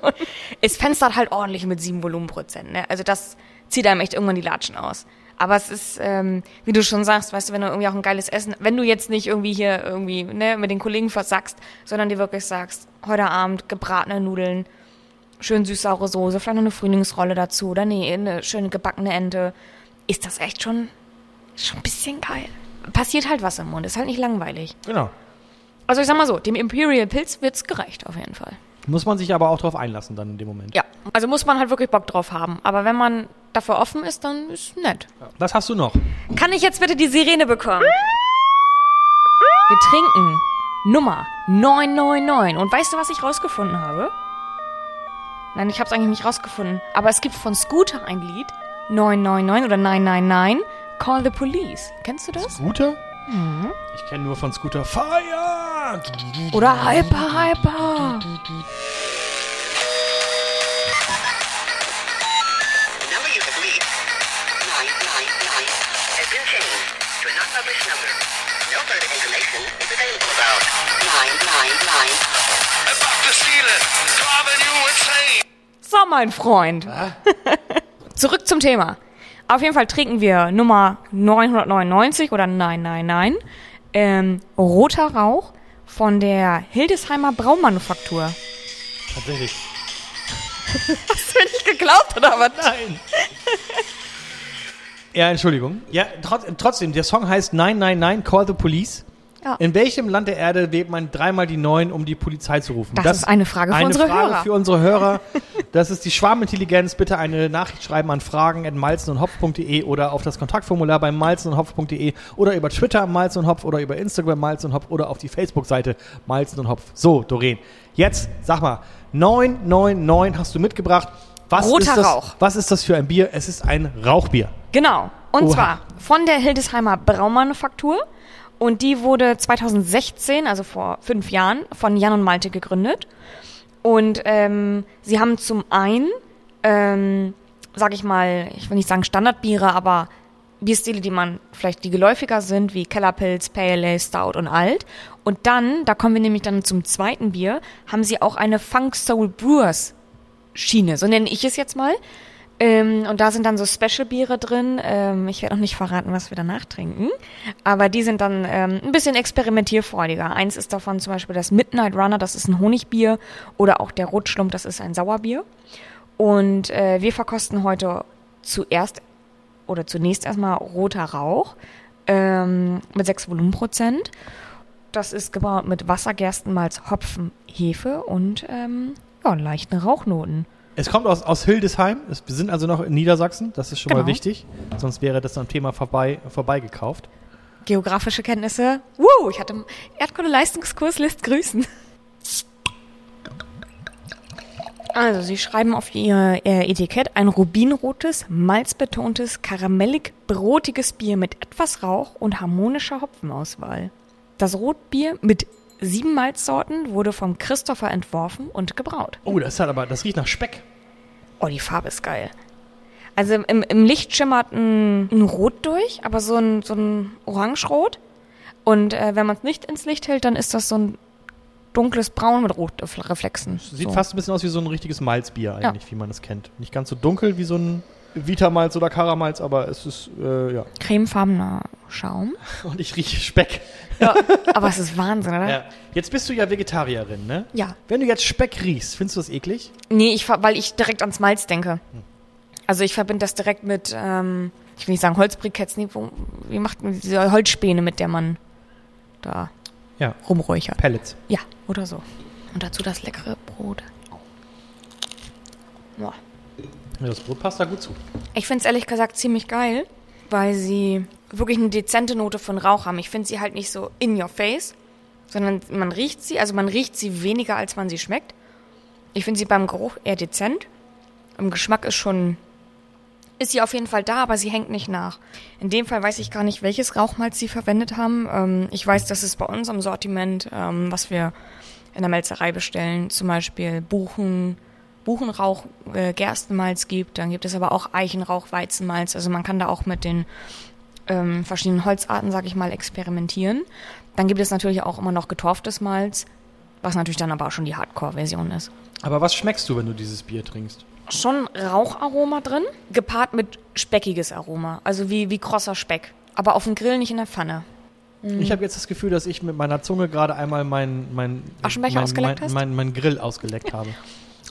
Es fenstert halt ordentlich mit sieben Volumenprozent. Ne? Also das zieht einem echt irgendwann die Latschen aus. Aber es ist, ähm, wie du schon sagst, weißt du, wenn du irgendwie auch ein geiles Essen, wenn du jetzt nicht irgendwie hier irgendwie ne, mit den Kollegen versackst, sondern dir wirklich sagst, heute Abend gebratene Nudeln, schön süß-saure Soße, vielleicht noch eine Frühlingsrolle dazu oder nee, eine schöne gebackene Ente, ist das echt schon, schon ein bisschen geil. Passiert halt was im Mund, ist halt nicht langweilig. Genau. Also ich sag mal so, dem Imperial Pilz wird's gereicht auf jeden Fall. Muss man sich aber auch drauf einlassen dann in dem Moment. Ja, also muss man halt wirklich Bock drauf haben. Aber wenn man dafür offen ist, dann ist nett. Was hast du noch? Kann ich jetzt bitte die Sirene bekommen? Wir trinken Nummer 999. Und weißt du, was ich rausgefunden habe? Nein, ich habe es eigentlich nicht rausgefunden. Aber es gibt von Scooter ein Lied, 999 oder 999, Call the Police. Kennst du das? Scooter? Ich kenne nur von Scooter Fire! Oder Hyper Hyper. The number you have reached, 999, has been changed to a non-published number. No further information is available about 999. About to steal it, driving you insane. So, mein Freund. Zurück zum Thema. Auf jeden Fall trinken wir Nummer 999 oder 999. Ähm, roter Rauch von der Hildesheimer Braumanufaktur. Tatsächlich. Hast du mir nicht geglaubt, oder was? Nein. ja, Entschuldigung. Ja, trotz, trotzdem, der Song heißt 999 Call the Police. Ja. In welchem Land der Erde wählt man dreimal die Neun, um die Polizei zu rufen? Das ist eine Frage für eine unsere Frage Hörer. für unsere Hörer. Das ist die Schwarmintelligenz. Bitte eine Nachricht schreiben an fragen.malzenundhopf.de oder auf das Kontaktformular bei malzenundhopf.de oder über Twitter Malzen und Hopf oder über Instagram Malzen und Hopf oder auf die Facebook-Seite Malzen und Hopf. So, Doreen, jetzt sag mal, 999 hast du mitgebracht. Was Roter ist das, Rauch. Was ist das für ein Bier? Es ist ein Rauchbier. Genau. Und Oha. zwar von der Hildesheimer Braumanufaktur. Und die wurde 2016, also vor fünf Jahren, von Jan und Malte gegründet. Und ähm, sie haben zum einen, ähm, sag ich mal, ich will nicht sagen Standardbiere, aber Bierstile, die man vielleicht die geläufiger sind, wie Kellerpilz, Pale Ale, Stout und Alt. Und dann, da kommen wir nämlich dann zum zweiten Bier, haben sie auch eine Funk Soul Brewers Schiene, so nenne ich es jetzt mal. Ähm, und da sind dann so Special-Biere drin. Ähm, ich werde noch nicht verraten, was wir danach trinken. Aber die sind dann ähm, ein bisschen experimentierfreudiger. Eins ist davon zum Beispiel das Midnight Runner, das ist ein Honigbier. Oder auch der Rotschlump, das ist ein Sauerbier. Und äh, wir verkosten heute zuerst oder zunächst erstmal roter Rauch ähm, mit 6 Volumenprozent. Das ist gebraut mit Wasser, Gerstenmalz, Hopfen, Hefe und ähm, ja, leichten Rauchnoten. Es kommt aus, aus Hildesheim. Es, wir sind also noch in Niedersachsen. Das ist schon mal Genau. wichtig. Sonst wäre das am Thema vorbei, vorbeigekauft. Geografische Kenntnisse. Woo, ich hatte Erdkunde-Leistungskurs lässt grüßen. Also, sie schreiben auf ihr Etikett ein rubinrotes, malzbetontes, karamellig-brotiges Bier mit etwas Rauch und harmonischer Hopfenauswahl. Das Rotbier mit sieben Malzsorten wurde vom Christopher entworfen und gebraut. Oh, das hat aber, das riecht nach Speck. Oh, die Farbe ist geil. Also im, im Licht schimmert ein, ein Rot durch, aber so ein, so ein Orangerot. Und äh, wenn man es nicht ins Licht hält, dann ist das so ein dunkles Braun mit Rotreflexen. Sieht so. fast ein bisschen aus wie so ein richtiges Malzbier eigentlich, wie man es kennt. Nicht ganz so dunkel wie so ein Vitamalz oder Karamalz, aber es ist, äh, ja. cremefarbener Schaum. Und ich rieche Speck. Ja, aber es ist Wahnsinn, oder? Ja. Jetzt bist du ja Vegetarierin, ne? Ja. Wenn du jetzt Speck riechst, findest du das eklig? Nee, ich, weil ich direkt ans Malz denke. Also ich verbinde das direkt mit, ähm, ich will nicht sagen Holzbriketts, nee, wo, wie macht man diese Holzspäne, mit der man da Ja. rumräuchert. Pellets. Ja, oder so. Und dazu das leckere Brot. Ja. Das Brot passt da gut zu. Ich finde es ehrlich gesagt ziemlich geil, weil sie wirklich eine dezente Note von Rauch haben. Ich finde sie halt nicht so in your face, sondern man riecht sie, also man riecht sie weniger, als man sie schmeckt. Ich finde sie beim Geruch eher dezent. Im Geschmack ist schon, ist sie auf jeden Fall da, aber sie hängt nicht nach. In dem Fall weiß ich gar nicht, welches Rauchmalz sie verwendet haben. Ähm, ich weiß, dass es bei uns im Sortiment, ähm, was wir in der Melzerei bestellen, zum Beispiel Buchen, Buchenrauch, äh, Gerstenmalz gibt. Dann gibt es aber auch Eichenrauch, Weizenmalz. Also man kann da auch mit den ähm, verschiedenen Holzarten, sag ich mal, experimentieren. Dann gibt es natürlich auch immer noch getorftes Malz, was natürlich dann aber auch schon die Hardcore-Version ist. Aber was schmeckst du, wenn du dieses Bier trinkst? Schon Raucharoma drin, gepaart mit speckiges Aroma. Also wie, wie krosser Speck. Aber auf dem Grill, nicht in der Pfanne. Ich habe jetzt das Gefühl, dass ich mit meiner Zunge gerade einmal mein, mein, mein, mein, mein Grill ausgeleckt habe.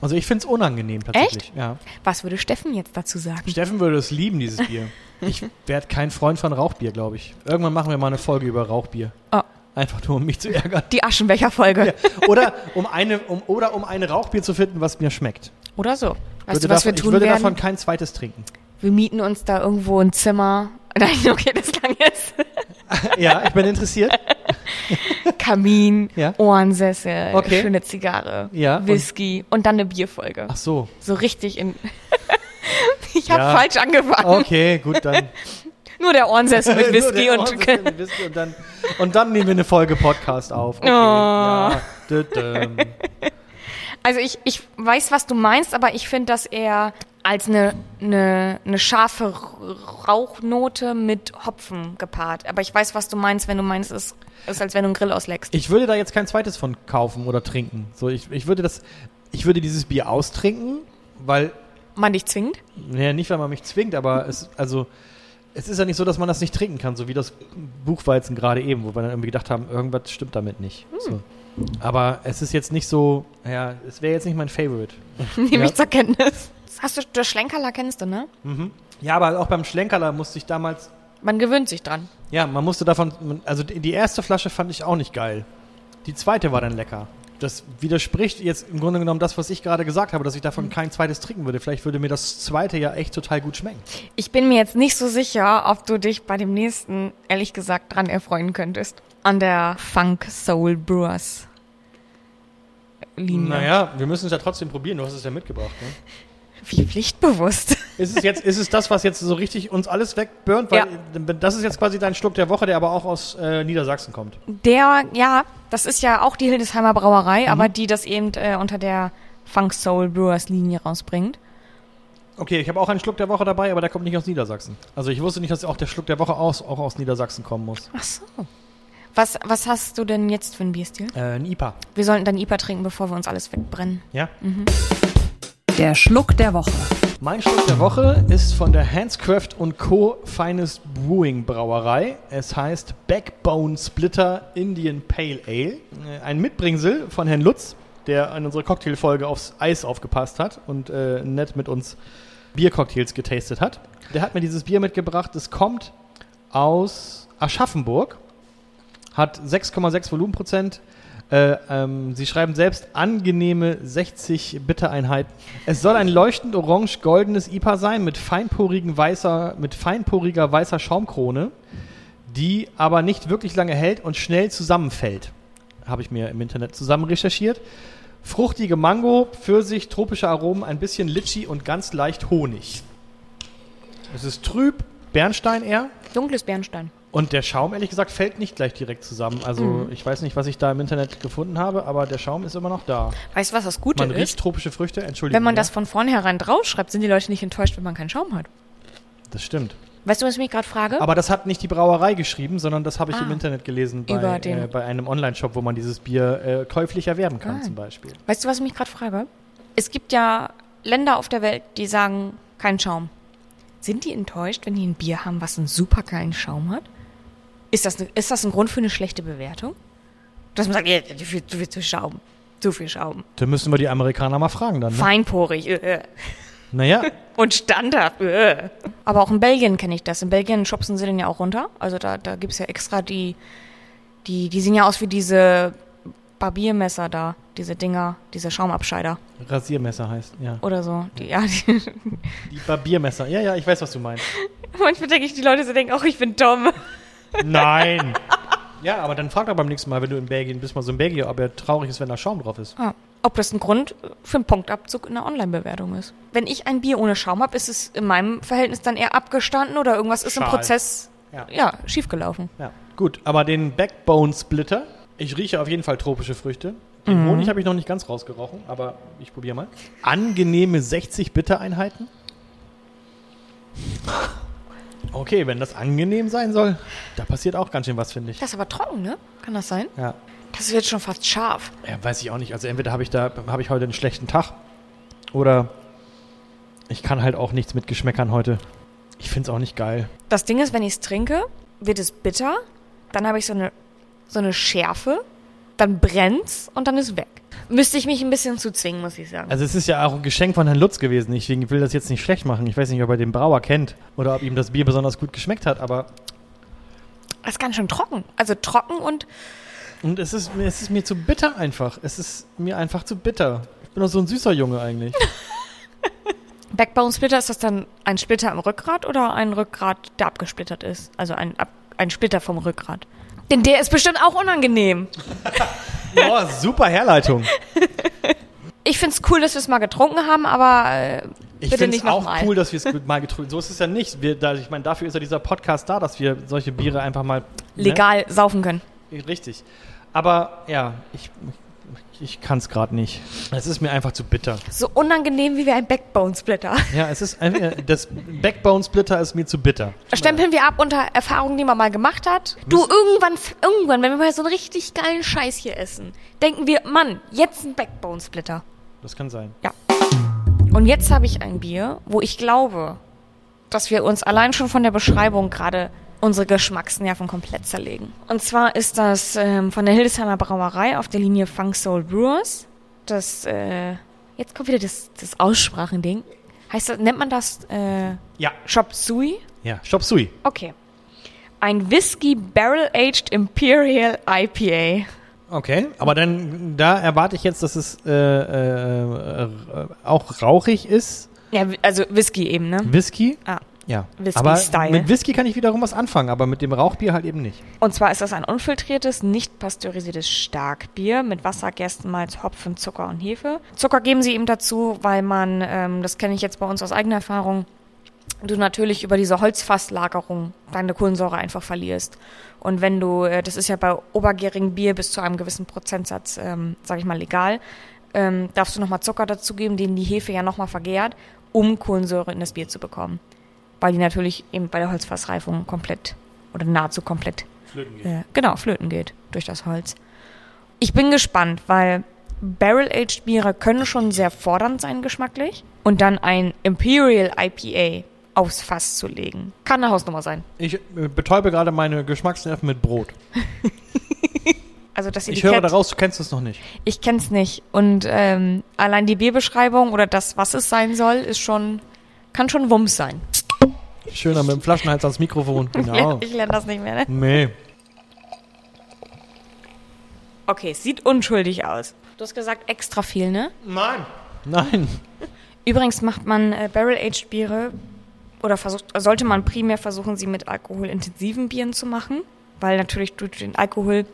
Also ich finde es unangenehm tatsächlich. Ja. Was würde Steffen jetzt dazu sagen? Steffen würde es lieben, dieses Bier. Ich werde kein Freund von Rauchbier, glaube ich. Irgendwann machen wir mal eine Folge über Rauchbier. Oh, Einfach nur, um mich zu ärgern. die Aschenbecher-Folge. Oder um eine, um, oder um ein Rauchbier zu finden, was mir schmeckt. Oder so. Weißt du, was davon, wir tun ich würde werden? davon kein zweites trinken. Wir mieten uns da irgendwo ein Zimmer. Nein, okay, das klang jetzt. Ja, ich bin interessiert. Kamin, Ja. Ohrensessel, Okay. schöne Zigarre, Ja, und- Whisky und, dann eine Bierfolge. Ach so. So richtig in. ich habe Ja. falsch angefangen. Okay, gut, dann. Nur der Ohrensessel mit Whisky und. Mit Whisky und dann, und dann nehmen wir eine Folge Podcast auf. Okay, Oh. ja. Dö, dö. Also ich, ich weiß, was du meinst, aber ich finde das eher als eine, eine, eine scharfe Rauchnote mit Hopfen gepaart. Aber ich weiß, was du meinst, wenn du meinst, es ist, als wenn du einen Grill ausleckst. Ich würde da jetzt kein zweites von kaufen oder trinken. So, ich, ich würde das, ich würde dieses Bier austrinken, weil, Man dich zwingt. naja, nicht weil man mich zwingt, aber es, also, Es ist ja nicht so, dass man das nicht trinken kann, so wie das Buchweizen gerade eben, wo wir dann irgendwie gedacht haben, irgendwas stimmt damit nicht. So. Aber es ist jetzt nicht so, ja, es wäre jetzt nicht mein Favorite. Nehme Ja. ich zur Kenntnis. Hast du, das Schlenkerler kennst du, ne? Ja, aber auch beim Schlenkerler musste ich damals, Man gewöhnt sich dran. ja, man musste davon, also die die erste Flasche fand ich auch nicht geil. Die zweite war dann lecker. Das widerspricht jetzt im Grunde genommen das, was ich gerade gesagt habe, dass ich davon kein zweites trinken würde. Vielleicht würde mir das zweite ja echt total gut schmecken. Ich bin mir jetzt nicht so sicher, ob du dich bei dem nächsten, ehrlich gesagt, dran erfreuen könntest. An der Funk Soul Brewers Linie. Naja, wir müssen es ja trotzdem probieren. Du hast es ja mitgebracht. Ne? Wie pflichtbewusst. Ist es jetzt, ist es das, was jetzt so richtig uns alles wegburnt? Weil das ist jetzt quasi dein Schluck der Woche, der aber auch aus äh, Niedersachsen kommt. Der, ja, das ist ja auch die Hildesheimer Brauerei, aber die das eben äh, unter der Funk Soul Brewers Linie rausbringt. Okay, ich habe auch einen Schluck der Woche dabei, aber der kommt nicht aus Niedersachsen. Also ich wusste nicht, dass auch der Schluck der Woche aus, auch aus Niedersachsen kommen muss. Ach so. Was, was hast du denn jetzt für einen Bierstil? Äh, ein IPA. Wir sollten dann IPA trinken, bevor wir uns alles wegbrennen. Ja? Der Schluck der Woche. Mein Schluck der Woche ist von der Handscraft Co. Finest Brewing Brauerei. Es heißt Backbone Splitter Indian Pale Ale. Äh, Ein Mitbringsel von Herrn Lutz, der in unserer Cocktailfolge aufs Eis aufgepasst hat und äh, nett mit uns Biercocktails getastet hat. Der hat mir dieses Bier mitgebracht. Es kommt aus Aschaffenburg, hat 6,6 Volumenprozent. Äh, ähm, sie schreiben selbst angenehme 60 Bittereinheiten. Es soll ein leuchtend orange-goldenes IPA sein mit feinporigen weißer, mit feinporiger weißer Schaumkrone, die aber nicht wirklich lange hält und schnell zusammenfällt. Habe ich mir im Internet zusammen recherchiert. Fruchtige Mango, Pfirsich, tropische Aromen, ein bisschen Litschi und ganz leicht Honig. Es ist trüb, Bernstein eher. Dunkles Bernstein. Und der Schaum, ehrlich gesagt, fällt nicht gleich direkt zusammen. Also Mhm. ich weiß nicht, was ich da im Internet gefunden habe, aber der Schaum ist immer noch da. Weißt du, was das Gute Man riecht ist? tropische Früchte, Entschuldigung. Wenn man ja? das von vornherein draufschreibt, sind die Leute nicht enttäuscht, wenn man keinen Schaum hat. Das stimmt. Weißt du, was ich mich gerade frage? Aber das hat nicht die Brauerei geschrieben, sondern das habe ich Ah. im Internet gelesen bei, äh, bei einem Online-Shop, wo man dieses Bier äh, käuflich erwerben kann Ah. zum Beispiel. Weißt du, was ich mich gerade frage? Es gibt ja Länder auf der Welt, die sagen, kein Schaum. Sind die enttäuscht, wenn die ein Bier haben, was einen super geilen Schaum hat? Ist das, ne, ist das ein Grund für eine schlechte Bewertung? Dass man sagt, ja, zu viel, zu viel zu Schaum. Zu viel Schaum. Da müssen wir die Amerikaner mal fragen dann. Ne? Feinporig. Äh. Naja, Und standhaft. Äh. Aber auch in Belgien kenne ich das. In Belgien schubsen sie den ja auch runter. Also da, da gibt es ja extra die, die, die sehen ja aus wie diese Barbiermesser da. Diese Dinger, diese Schaumabscheider Rasiermesser heißt, ja. oder so. Die, ja, die, Die Barbiermesser. Ja, ja, ich weiß, was du meinst. manchmal denke ich, die Leute so denken, ach, ich bin dumm. Nein. ja, aber dann frag doch beim nächsten Mal, wenn du in Belgien bist, mal so ein Belgier, ob er traurig ist, wenn da Schaum drauf ist. Ah, ob das ein Grund für einen Punktabzug in der Online-Bewertung ist. Wenn ich ein Bier ohne Schaum habe, ist es in meinem Verhältnis dann eher abgestanden oder irgendwas ist im Schal. Prozess Ja. ja, schiefgelaufen. Ja, gut. Aber den Backbone Splitter, ich rieche auf jeden Fall tropische Früchte. Den Mhm. Honig habe ich noch nicht ganz rausgerochen, aber ich probiere mal. Angenehme 60 Bittereinheiten. Okay, wenn das angenehm sein soll, da passiert auch ganz schön was, finde ich. Das ist aber trocken, ne? Kann das sein? Ja. Das wird schon fast scharf. ja, weiß ich auch nicht. Also entweder habe ich da habe ich heute einen schlechten Tag oder ich kann halt auch nichts mit Geschmäckern heute. Ich finde es auch nicht geil. Das Ding ist, wenn ich es trinke, wird es bitter, dann habe ich so eine, so eine Schärfe, dann brennt's und dann ist weg. Müsste ich mich ein bisschen zu zwingen, muss ich sagen. Also es ist ja auch ein Geschenk von Herrn Lutz gewesen. Ich will das jetzt nicht schlecht machen. Ich weiß nicht, ob er den Brauer kennt oder ob ihm das Bier besonders gut geschmeckt hat, aber Das ist ganz schön trocken. Also trocken und und es ist, mir- es ist mir zu bitter einfach. Es ist mir einfach zu bitter. Ich bin doch so ein süßer Junge eigentlich. Backbone Splitter, ist das dann ein Splitter im Rückgrat oder ein Rückgrat, der abgesplittert ist? Also ein, ein Splitter vom Rückgrat. Denn der ist bestimmt auch unangenehm. Boah, super Herleitung. Ich find's cool, dass wir es mal getrunken haben, aber äh, Ich finde es auch cool, dass wir es mal getrunken So ist es ja nicht. Wir, da, ich meine, dafür ist ja dieser Podcast da, dass wir solche Biere einfach mal. Legal saufen können. Ne? Richtig. Aber ja, ich, ich kann es gerade nicht. Es ist mir einfach zu bitter. So unangenehm wie wir ein Backbone Splitter. Ja, es ist einfach, das Backbone Splitter ist mir zu bitter. Stempeln wir ab unter Erfahrungen, die man mal gemacht hat. Du, irgendwann, irgendwann, wenn wir mal so einen richtig geilen Scheiß hier essen, denken wir, Mann, jetzt ein Backbone Splitter. Das kann sein. Und jetzt habe ich ein Bier, wo ich glaube, dass wir uns allein schon von der Beschreibung gerade unsere Geschmacksnerven komplett zerlegen. Und zwar ist das ähm, von der Hildesheimer Brauerei auf der Linie Funk Soul Brewers. Das, äh, jetzt kommt wieder das, das Aussprachending. Heißt das, nennt man das äh, Ja. Chop Suey? Ja, Shop Sui. Okay. Ein Whisky Barrel Aged Imperial IPA. Okay, aber dann da erwarte ich jetzt, dass es äh, äh, äh, auch rauchig ist. Ja, also Whisky eben, ne? Whisky? Ah. Ja. Whisky aber Style. mit Whisky kann ich wiederum was anfangen, aber mit dem Rauchbier halt eben nicht. Und zwar ist das ein unfiltriertes, nicht pasteurisiertes Starkbier mit Wasser, Gerstenmalz, Hopfen, Zucker und Hefe. Zucker geben sie ihm dazu, weil man, ähm, das kenne ich jetzt bei uns aus eigener Erfahrung, du natürlich über diese Holzfasslagerung deine Kohlensäure einfach verlierst. Und wenn du, äh, das ist ja bei obergärigem Bier bis zu einem gewissen Prozentsatz, ähm, sag ich mal, legal, ähm, darfst du nochmal Zucker dazugeben, den die Hefe ja nochmal vergärt, um Kohlensäure in das Bier zu bekommen. Weil die natürlich eben bei der Holzfassreifung komplett oder nahezu komplett äh, genau, flöten geht durch das Holz. Ich bin gespannt, weil Barrel-Aged Biere können schon sehr fordernd sein geschmacklich. Und dann ein Imperial IPA aufs Fass zu legen, kann eine Hausnummer sein. Ich äh, betäube gerade meine Geschmacksnerven mit Brot. Also das Ich höre daraus, du kennst es noch nicht. ich kenn's nicht. Und ähm, allein die Bierbeschreibung oder das, was es sein soll, ist schon, kann schon Wumms sein. Schöner mit dem Flaschenhals ans Mikrofon. Genau. Ich lerne das nicht mehr, ne? Nee. Okay, es sieht unschuldig aus. Du hast gesagt extra viel, ne? Nein. Nein. Übrigens macht man äh, Barrel-Aged Biere oder versucht, sollte man primär versuchen, sie mit alkoholintensiven Bieren zu machen, weil natürlich durch den Alkohol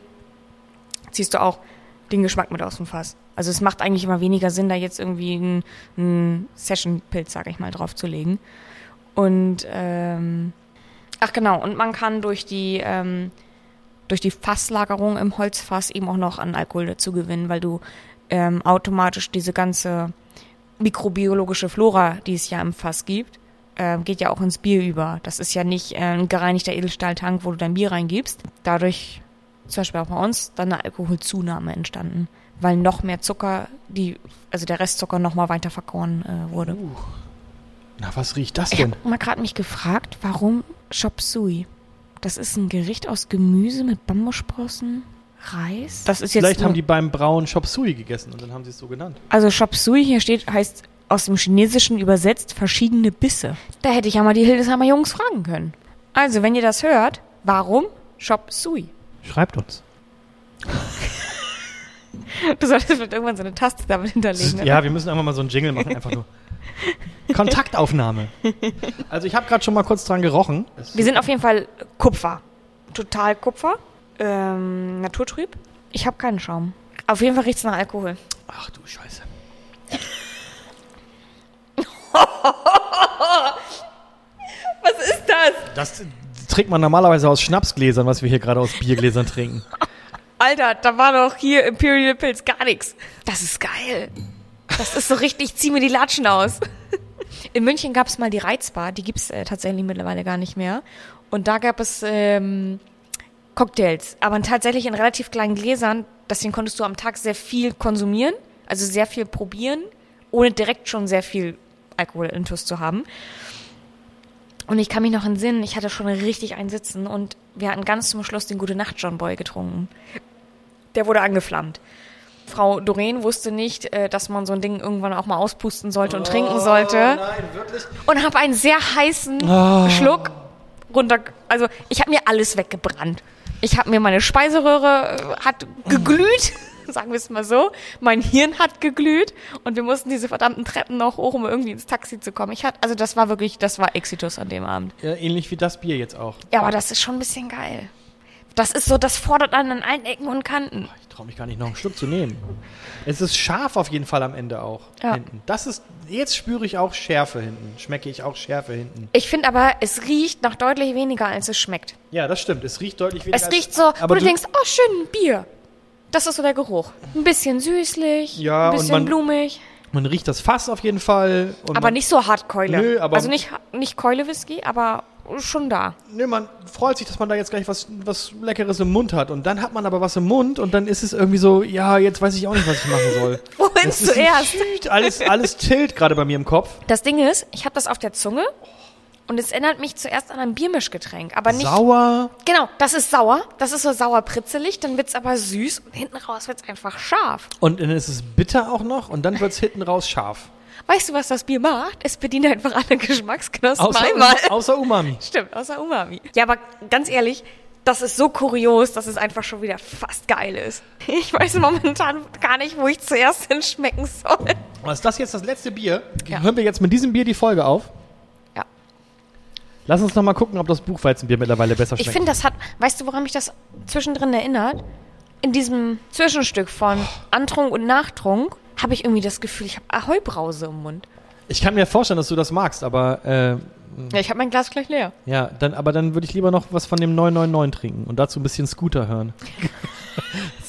ziehst du auch den Geschmack mit aus dem Fass. Also es macht eigentlich immer weniger Sinn, da jetzt irgendwie einen, einen Session-Pilz, sage ich mal, drauf zu legen. Und ähm, ach genau, und man kann durch die ähm, durch die Fasslagerung im Holzfass eben auch noch an Alkohol dazu gewinnen, weil du ähm, automatisch diese ganze mikrobiologische Flora, die es ja im Fass gibt, ähm, geht ja auch ins Bier über. Das ist ja nicht äh, ein gereinigter Edelstahltank, wo du dein Bier reingibst. Dadurch, zum Beispiel auch bei uns, dann eine Alkoholzunahme entstanden, weil noch mehr Zucker, die, also der Restzucker noch mal weiter vergoren äh, wurde. Na, was riecht das Ich denn? habe mal gerade mich gefragt, warum Chop Suey? Das ist ein Gericht aus Gemüse mit Bambussprossen, Reis. Das ist jetzt Vielleicht haben die beim Brauen Chop Suey gegessen und dann haben sie es so genannt. Also Chop Suey hier steht, heißt aus dem Chinesischen übersetzt verschiedene Bisse. Da hätte ich ja mal die Hildesheimer Jungs fragen können. Also, wenn ihr das hört, warum Chop Suey? Schreibt uns. Du solltest vielleicht irgendwann so eine Taste damit hinterlegen. Ja, wir müssen einfach mal so einen Jingle machen, einfach nur. Kontaktaufnahme. Also ich habe gerade schon mal kurz dran gerochen. Es- Wir sind auf jeden Fall Kupfer. Total Kupfer. Ähm, naturtrüb. Ich habe keinen Schaum. Auf jeden Fall riecht's nach Alkohol. Ach du Scheiße. Was ist das? Das trinkt man normalerweise aus Schnapsgläsern, was wir hier gerade aus Biergläsern trinken. Alter, da war doch hier Imperial Pills gar nichts. Das ist geil. Das ist so richtig, zieh mir die Latschen aus. In München gab es mal die Reizbar, die gibt's äh, tatsächlich mittlerweile gar nicht mehr. Und da gab es ähm, Cocktails, aber tatsächlich in relativ kleinen Gläsern. Deswegen konntest du am Tag sehr viel konsumieren, also sehr viel probieren, ohne direkt schon sehr viel Alkohol intus zu haben. Und ich kann mich noch entsinnen, ich hatte schon richtig einen Sitzen und wir hatten ganz zum Schluss den Gute Nacht John Boy getrunken. Der wurde angeflammt. Frau Doreen wusste nicht, äh, dass man so ein Ding irgendwann auch mal auspusten sollte und trinken sollte. Oh, Nein, wirklich? Und habe einen sehr heißen Schluck runter. Also ich habe mir alles weggebrannt. Ich habe mir meine Speiseröhre äh, hat geglüht, sagen wir es mal so. Mein Hirn hat geglüht und wir mussten diese verdammten Treppen noch hoch, um irgendwie ins Taxi zu kommen. Ich hatte, also das war wirklich, das war Exitus an dem Abend. Ja, ähnlich wie das Bier jetzt auch. Ja, aber das ist schon ein bisschen geil. Das ist so, das fordert einen an allen Ecken und Kanten. Ich traue mich gar nicht, noch einen Schluck zu nehmen. Es ist scharf auf jeden Fall am Ende auch. Ja. Hinten. Das ist, jetzt spüre ich auch Schärfe hinten. Schmecke ich auch Schärfe hinten. Ich finde aber, es riecht nach deutlich weniger, als es schmeckt. Ja, das stimmt. Es riecht deutlich weniger. Es als- riecht so, aber wo du, du denkst, oh schön, ein Bier. Das ist so der Geruch. Ein bisschen süßlich, Ja, ein bisschen man- blumig. Man riecht das Fass auf jeden Fall. Aber man, nicht so hart Keule. Nö, aber- also nicht, nicht Keule-Whisky, aber schon da. Nö, man freut sich, dass man da jetzt gleich was, was Leckeres im Mund hat. Und dann hat man aber was im Mund und dann ist es irgendwie so, ja, jetzt weiß ich auch nicht, was ich machen soll. Wohin Es ist zuerst? alles, alles tilt gerade bei mir im Kopf. Das Ding ist, ich habe das auf der Zunge und es erinnert mich zuerst an ein Biermischgetränk, aber nicht. Sauer. Genau, das ist sauer, das ist so sauer pritzelig, dann wird's aber süß und hinten raus wird's einfach scharf. Und dann ist es bitter auch noch und dann wird es hinten raus scharf. Weißt du, was das Bier macht? Es bedient einfach alle Geschmacksknospen Außer, einmal. außer Umami. Stimmt, außer Umami. Ja, aber ganz ehrlich, das ist so kurios, dass es einfach schon wieder fast geil ist. Ich weiß momentan gar nicht, wo ich zuerst hinschmecken soll. Was ist das jetzt das letzte Bier? Ja. Hören wir jetzt mit diesem Bier die Folge auf? Ja. Lass uns noch mal gucken, ob das Buchweizenbier mittlerweile besser Ich schmeckt. finde, das hat, weißt du, woran mich das zwischendrin erinnert? In diesem Zwischenstück von Antrunk und Nachtrunk habe ich irgendwie das Gefühl, ich habe Ahoi-Brause im Mund. ich kann mir vorstellen, dass du das magst, aber äh, Ja, ich habe mein Glas gleich leer. ja, dann, aber dann würde ich lieber noch was von dem 999 trinken und dazu ein bisschen Scooter hören.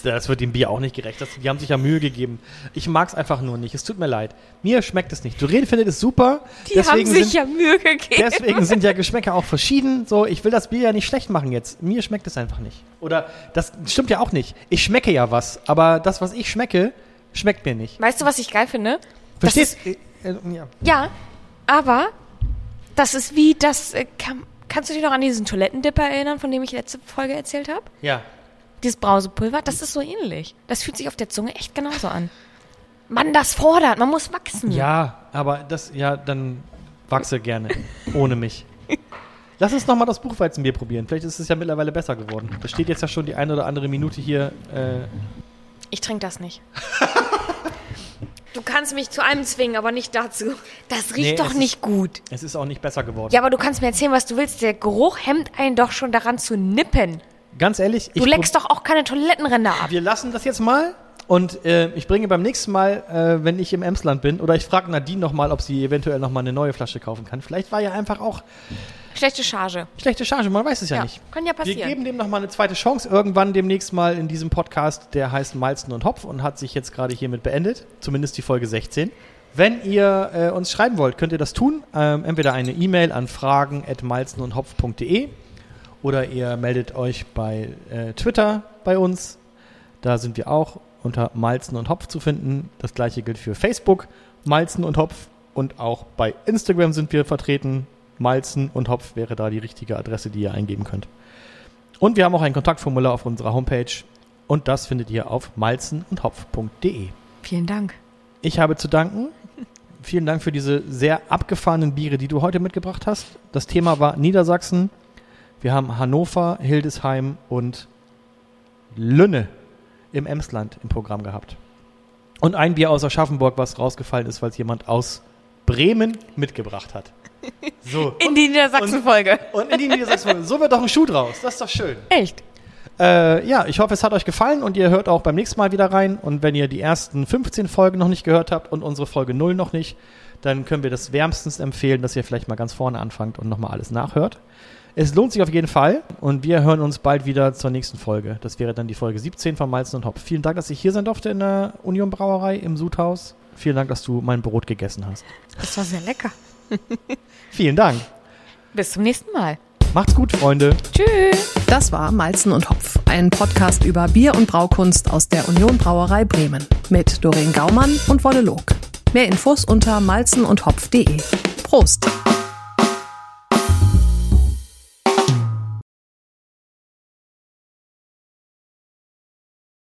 das wird dem Bier auch nicht gerecht. Das, die haben sich ja Mühe gegeben. Ich mag es einfach nur nicht. Es tut mir leid. Mir schmeckt es nicht. Doreen findet es super. Die haben sich sind, ja Mühe gegeben. Deswegen sind ja Geschmäcker auch verschieden. So, ich will das Bier ja nicht schlecht machen jetzt. Mir schmeckt es einfach nicht. Oder das stimmt ja auch nicht. Ich schmecke ja was, aber das, was ich schmecke, schmeckt mir nicht. Weißt du, was ich geil finde? Verstehst? Äh, äh, ja. Ja, aber das ist wie das. Äh, kann, kannst du dich noch an diesen Toilettendipper erinnern, von dem ich letzte Folge erzählt habe? ja. Dieses Brausepulver, das ist so ähnlich. Das fühlt sich auf der Zunge echt genauso an. Mann, das fordert, man muss wachsen. Ja, aber das, ja, dann wachse gerne. Ohne mich. Lass uns nochmal das Buchweizenbier probieren. Vielleicht ist es ja mittlerweile besser geworden. Das steht jetzt ja schon die eine oder andere Minute hier. Äh, Ich trinke das nicht. du kannst mich zu einem zwingen, aber nicht dazu. Das riecht Nee, doch es ist- nicht gut. es ist auch nicht besser geworden. Ja, aber du kannst mir erzählen, was du willst. Der Geruch hemmt einen doch schon daran zu nippen. Ganz ehrlich, Du ich leckst doch auch keine Toilettenränder ab. Wir lassen das jetzt mal und äh, ich bringe beim nächsten Mal, äh, wenn ich im Emsland bin, oder ich frage Nadine nochmal, ob sie eventuell nochmal eine neue Flasche kaufen kann. Vielleicht war ja einfach auch Schlechte Charge. schlechte Charge, man weiß es ja, Ja, nicht. kann ja Wir passieren. geben dem nochmal eine zweite Chance, irgendwann demnächst mal in diesem Podcast, der heißt Malzen und Hopf und hat sich jetzt gerade hiermit beendet, zumindest die Folge 16. Wenn ihr äh, uns schreiben wollt, könnt ihr das tun. Ähm, entweder eine E-Mail an fragen.malzenundhopf.de oder ihr meldet euch bei äh, Twitter bei uns. Da sind wir auch unter Malzen und Hopf zu finden. Das gleiche gilt für Facebook, Malzen und Hopf. Und auch bei Instagram sind wir vertreten. Malzen und Hopf wäre da die richtige Adresse, die ihr eingeben könnt. Und wir haben auch ein Kontaktformular auf unserer Homepage. Und das findet ihr auf malzenundhopf.de. Vielen Dank. Ich habe zu danken. Vielen Dank für diese sehr abgefahrenen Biere, die du heute mitgebracht hast. Das Thema war Niedersachsen. Wir haben Hannover, Hildesheim und Lünne im Emsland im Programm gehabt. Und ein Bier aus Aschaffenburg, was rausgefallen ist, weil es jemand aus Bremen mitgebracht hat. So. In die Niedersachsen-Folge. Und in die Niedersachsen. So wird doch ein Schuh draus. Das ist doch schön. Echt? Äh, ja, ich hoffe, es hat euch gefallen und ihr hört auch beim nächsten Mal wieder rein. Und wenn ihr die ersten 15 Folgen noch nicht gehört habt und unsere Folge 0 noch nicht, dann können wir das wärmstens empfehlen, dass ihr vielleicht mal ganz vorne anfangt und nochmal alles nachhört. Es lohnt sich auf jeden Fall und wir hören uns bald wieder zur nächsten Folge. Das wäre dann die Folge 17 von Malzen und Hopf. Vielen Dank, dass ich hier sein durfte in der Union Brauerei im Sudhaus. Vielen Dank, dass du mein Brot gegessen hast. Das war sehr lecker. Vielen Dank. Bis zum nächsten Mal. Macht's gut, Freunde. Tschüss. Das war Malzen und Hopf, ein Podcast über Bier und Braukunst aus der Union Brauerei Bremen mit Doreen Gaumann und Wolle Log. Mehr Infos unter malzenundhopf.de. Prost!